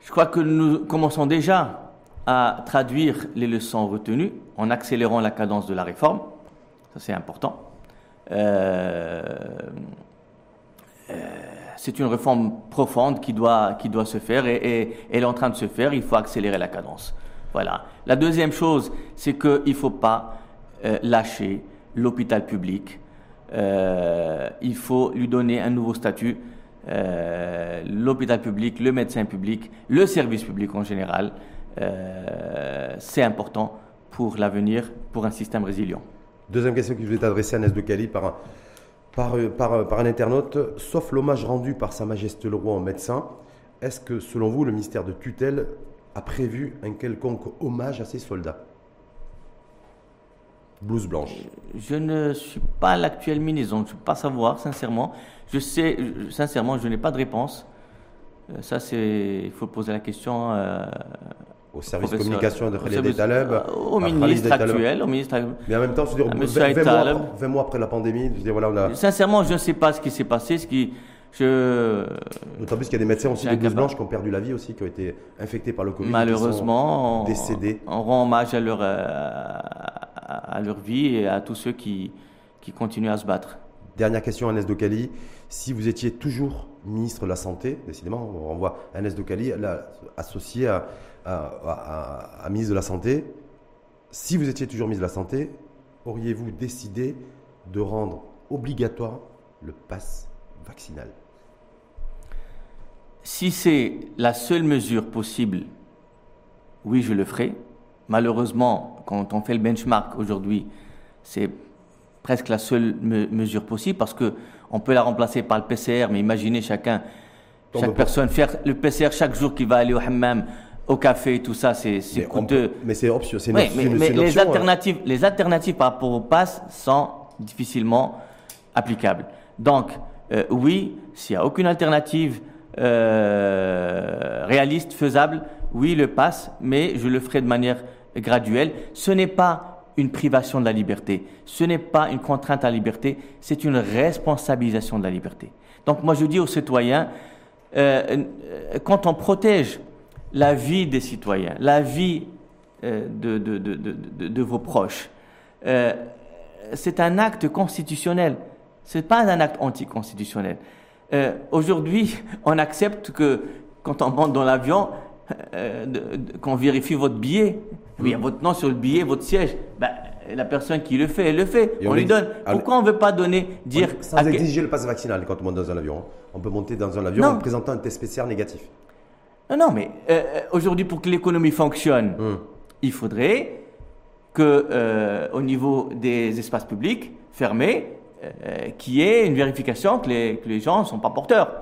S2: Je crois que nous commençons déjà à traduire les leçons retenues en accélérant la cadence de la réforme. Ça, c'est important. Euh, euh, c'est une réforme profonde qui doit, qui doit se faire et, elle est en train de se faire. Il faut accélérer la cadence. Voilà. La deuxième chose, c'est qu'il ne faut pas euh, lâcher l'hôpital public. il faut lui donner un nouveau statut. l'hôpital public, le médecin public, le service public en général, c'est important pour l'avenir, pour un système résilient.
S1: Deuxième question qui vous est adressée à Agnès de Cali par, par, par, par un internaute. Sauf l'hommage rendu par Sa Majesté le Roi en médecin, est-ce que, selon vous, le ministère de tutelle a prévu un quelconque hommage à ces soldats? Blouse blanche.
S2: Je ne suis pas l'actuel ministre, donc je ne peux pas savoir, sincèrement. Je sais, sincèrement, je n'ai pas de réponse. Euh, ça, c'est, il faut poser la question euh,
S1: au service de communication de Khalid Taleb,
S2: euh, au ministre actuel, au ministre
S1: Mais en même temps, je veux dire, 20, mois, après la pandémie, je veux dire, voilà, on a...
S2: Sincèrement, je ne sais pas ce qui s'est passé, ce qui... Je...
S1: D'autant plus qu'il y a des médecins aussi de blouse blanche qui ont perdu la vie aussi, qui ont été infectés par le Covid.
S2: Malheureusement,
S1: décédés.
S2: On, rend hommage à leur, euh, à leur vie et à tous ceux qui, qui continuent à se battre.
S1: Dernière question, Agnès Dokali. Si vous étiez toujours ministre de la Santé, décidément, on renvoie Agnès Dokali, associée à, à, ministre de la Santé, si vous étiez toujours ministre de la Santé, auriez-vous décidé de rendre obligatoire le pass vaccinal?
S2: Si c'est la seule mesure possible, oui, je le ferai. Malheureusement, quand on fait le benchmark aujourd'hui, c'est presque la seule mesure possible parce que on peut la remplacer par le PCR, mais imaginez chacun, chaque personne faire le PCR chaque jour qui va aller au hammam au café, tout ça, c'est coûteux.
S1: mais c'est option, c'est
S2: mais, les, alternatives, les alternatives par rapport au pass sont difficilement applicables. Donc, euh, oui, s'il n'y a aucune alternative euh, réaliste, faisable, oui, le pass, mais je le ferai de manière graduelle. Ce n'est pas une privation de la liberté, ce n'est pas une contrainte à la liberté, c'est une responsabilisation de la liberté. Donc, moi, je dis aux citoyens, euh, quand on protège la vie des citoyens, la vie euh, de, de, de, de, vos proches. Euh, c'est un acte constitutionnel. Ce n'est pas un acte anticonstitutionnel. Euh, Aujourd'hui, [laughs] on accepte que quand on monte dans l'avion, qu'on vérifie votre billet, il y a votre nom sur le billet, votre siège. Ben, la personne qui le fait, elle le fait. on, lui donne. Pourquoi on ne veut pas donner, dire.
S1: sans exiger le passe vaccinal quand on monte dans un avion. Hein. On peut monter dans un avion en présentant un test spécial négatif.
S2: Non, non, mais euh, euh, aujourd'hui, pour que l'économie fonctionne, hum. il faudrait que, euh, au niveau des espaces publics fermés, qu'il y ait une vérification que les, que les gens ne sont pas porteurs.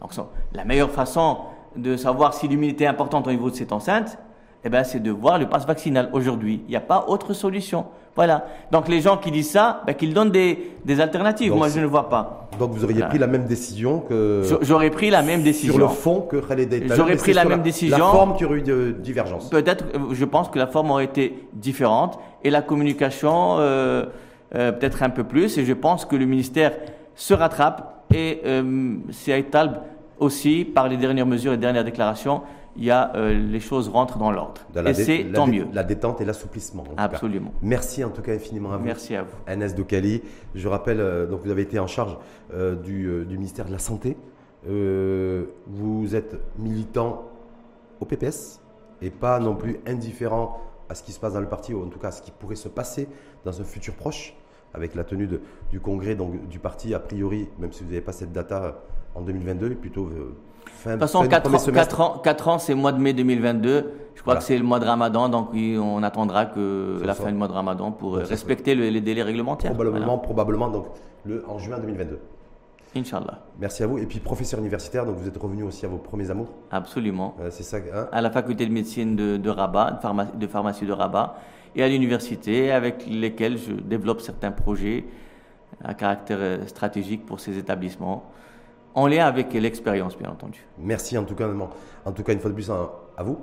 S2: Donc, la meilleure façon de savoir si l'humidité est importante au niveau de cette enceinte, eh ben, c'est de voir le passe vaccinal aujourd'hui. Il n'y a pas autre solution. Voilà. Donc les gens qui disent ça, ben, qu'ils donnent des, des alternatives. Moi, je ne vois pas.
S1: Donc vous auriez pris la même décision que.
S2: J'aurais pris la même décision.
S1: Sur le fond que Khaled
S2: J'aurais pris la même décision. La
S1: forme qui aurait eu de divergence.
S2: Peut-être, je pense que la forme aurait été différente et la communication euh, euh, peut-être un peu plus. Et je pense que le ministère se rattrape et euh, c'est aussi par les dernières mesures et les dernières déclarations il y a, euh, les choses rentrent dans l'ordre. Et c'est tant mieux.
S1: La détente et l'assouplissement.
S2: Absolument.
S1: Merci en tout cas infiniment à vous.
S2: Merci à vous.
S1: Agnès Dokali. Je rappelle, euh, donc vous avez été en charge euh, du, du, ministère de la Santé. vous êtes militant au PPS et pas non plus indifférent à ce qui se passe dans le parti, ou en tout cas à ce qui pourrait se passer dans un futur proche, avec la tenue de, du congrès donc, du parti, a priori, même si vous n'avez pas cette data en 2022, plutôt
S2: de toute façon, 4 ans, 4 ans, c'est le mois de mai 2022. Je crois que c'est le mois de Ramadan, donc on attendra que la fin du mois de Ramadan pour respecter les délais réglementaires.
S1: Probablement, probablement donc le, en juin 2022.
S2: Inch'Allah.
S1: Merci à vous. Et puis professeur universitaire, donc vous êtes revenu aussi à vos premiers amours
S2: Absolument.
S1: Euh, c'est ça. Hein
S2: à la faculté de médecine de, de Rabat, de pharmacie, de pharmacie de Rabat, et à l'université, avec lesquels je développe certains projets à caractère euh, stratégique pour ces établissements en lien avec l'expérience, bien entendu.
S1: Merci en tout cas, en tout cas une fois de plus à, vous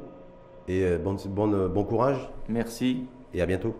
S1: et euh, bon, bon, bon courage.
S2: Merci.
S1: Et à bientôt.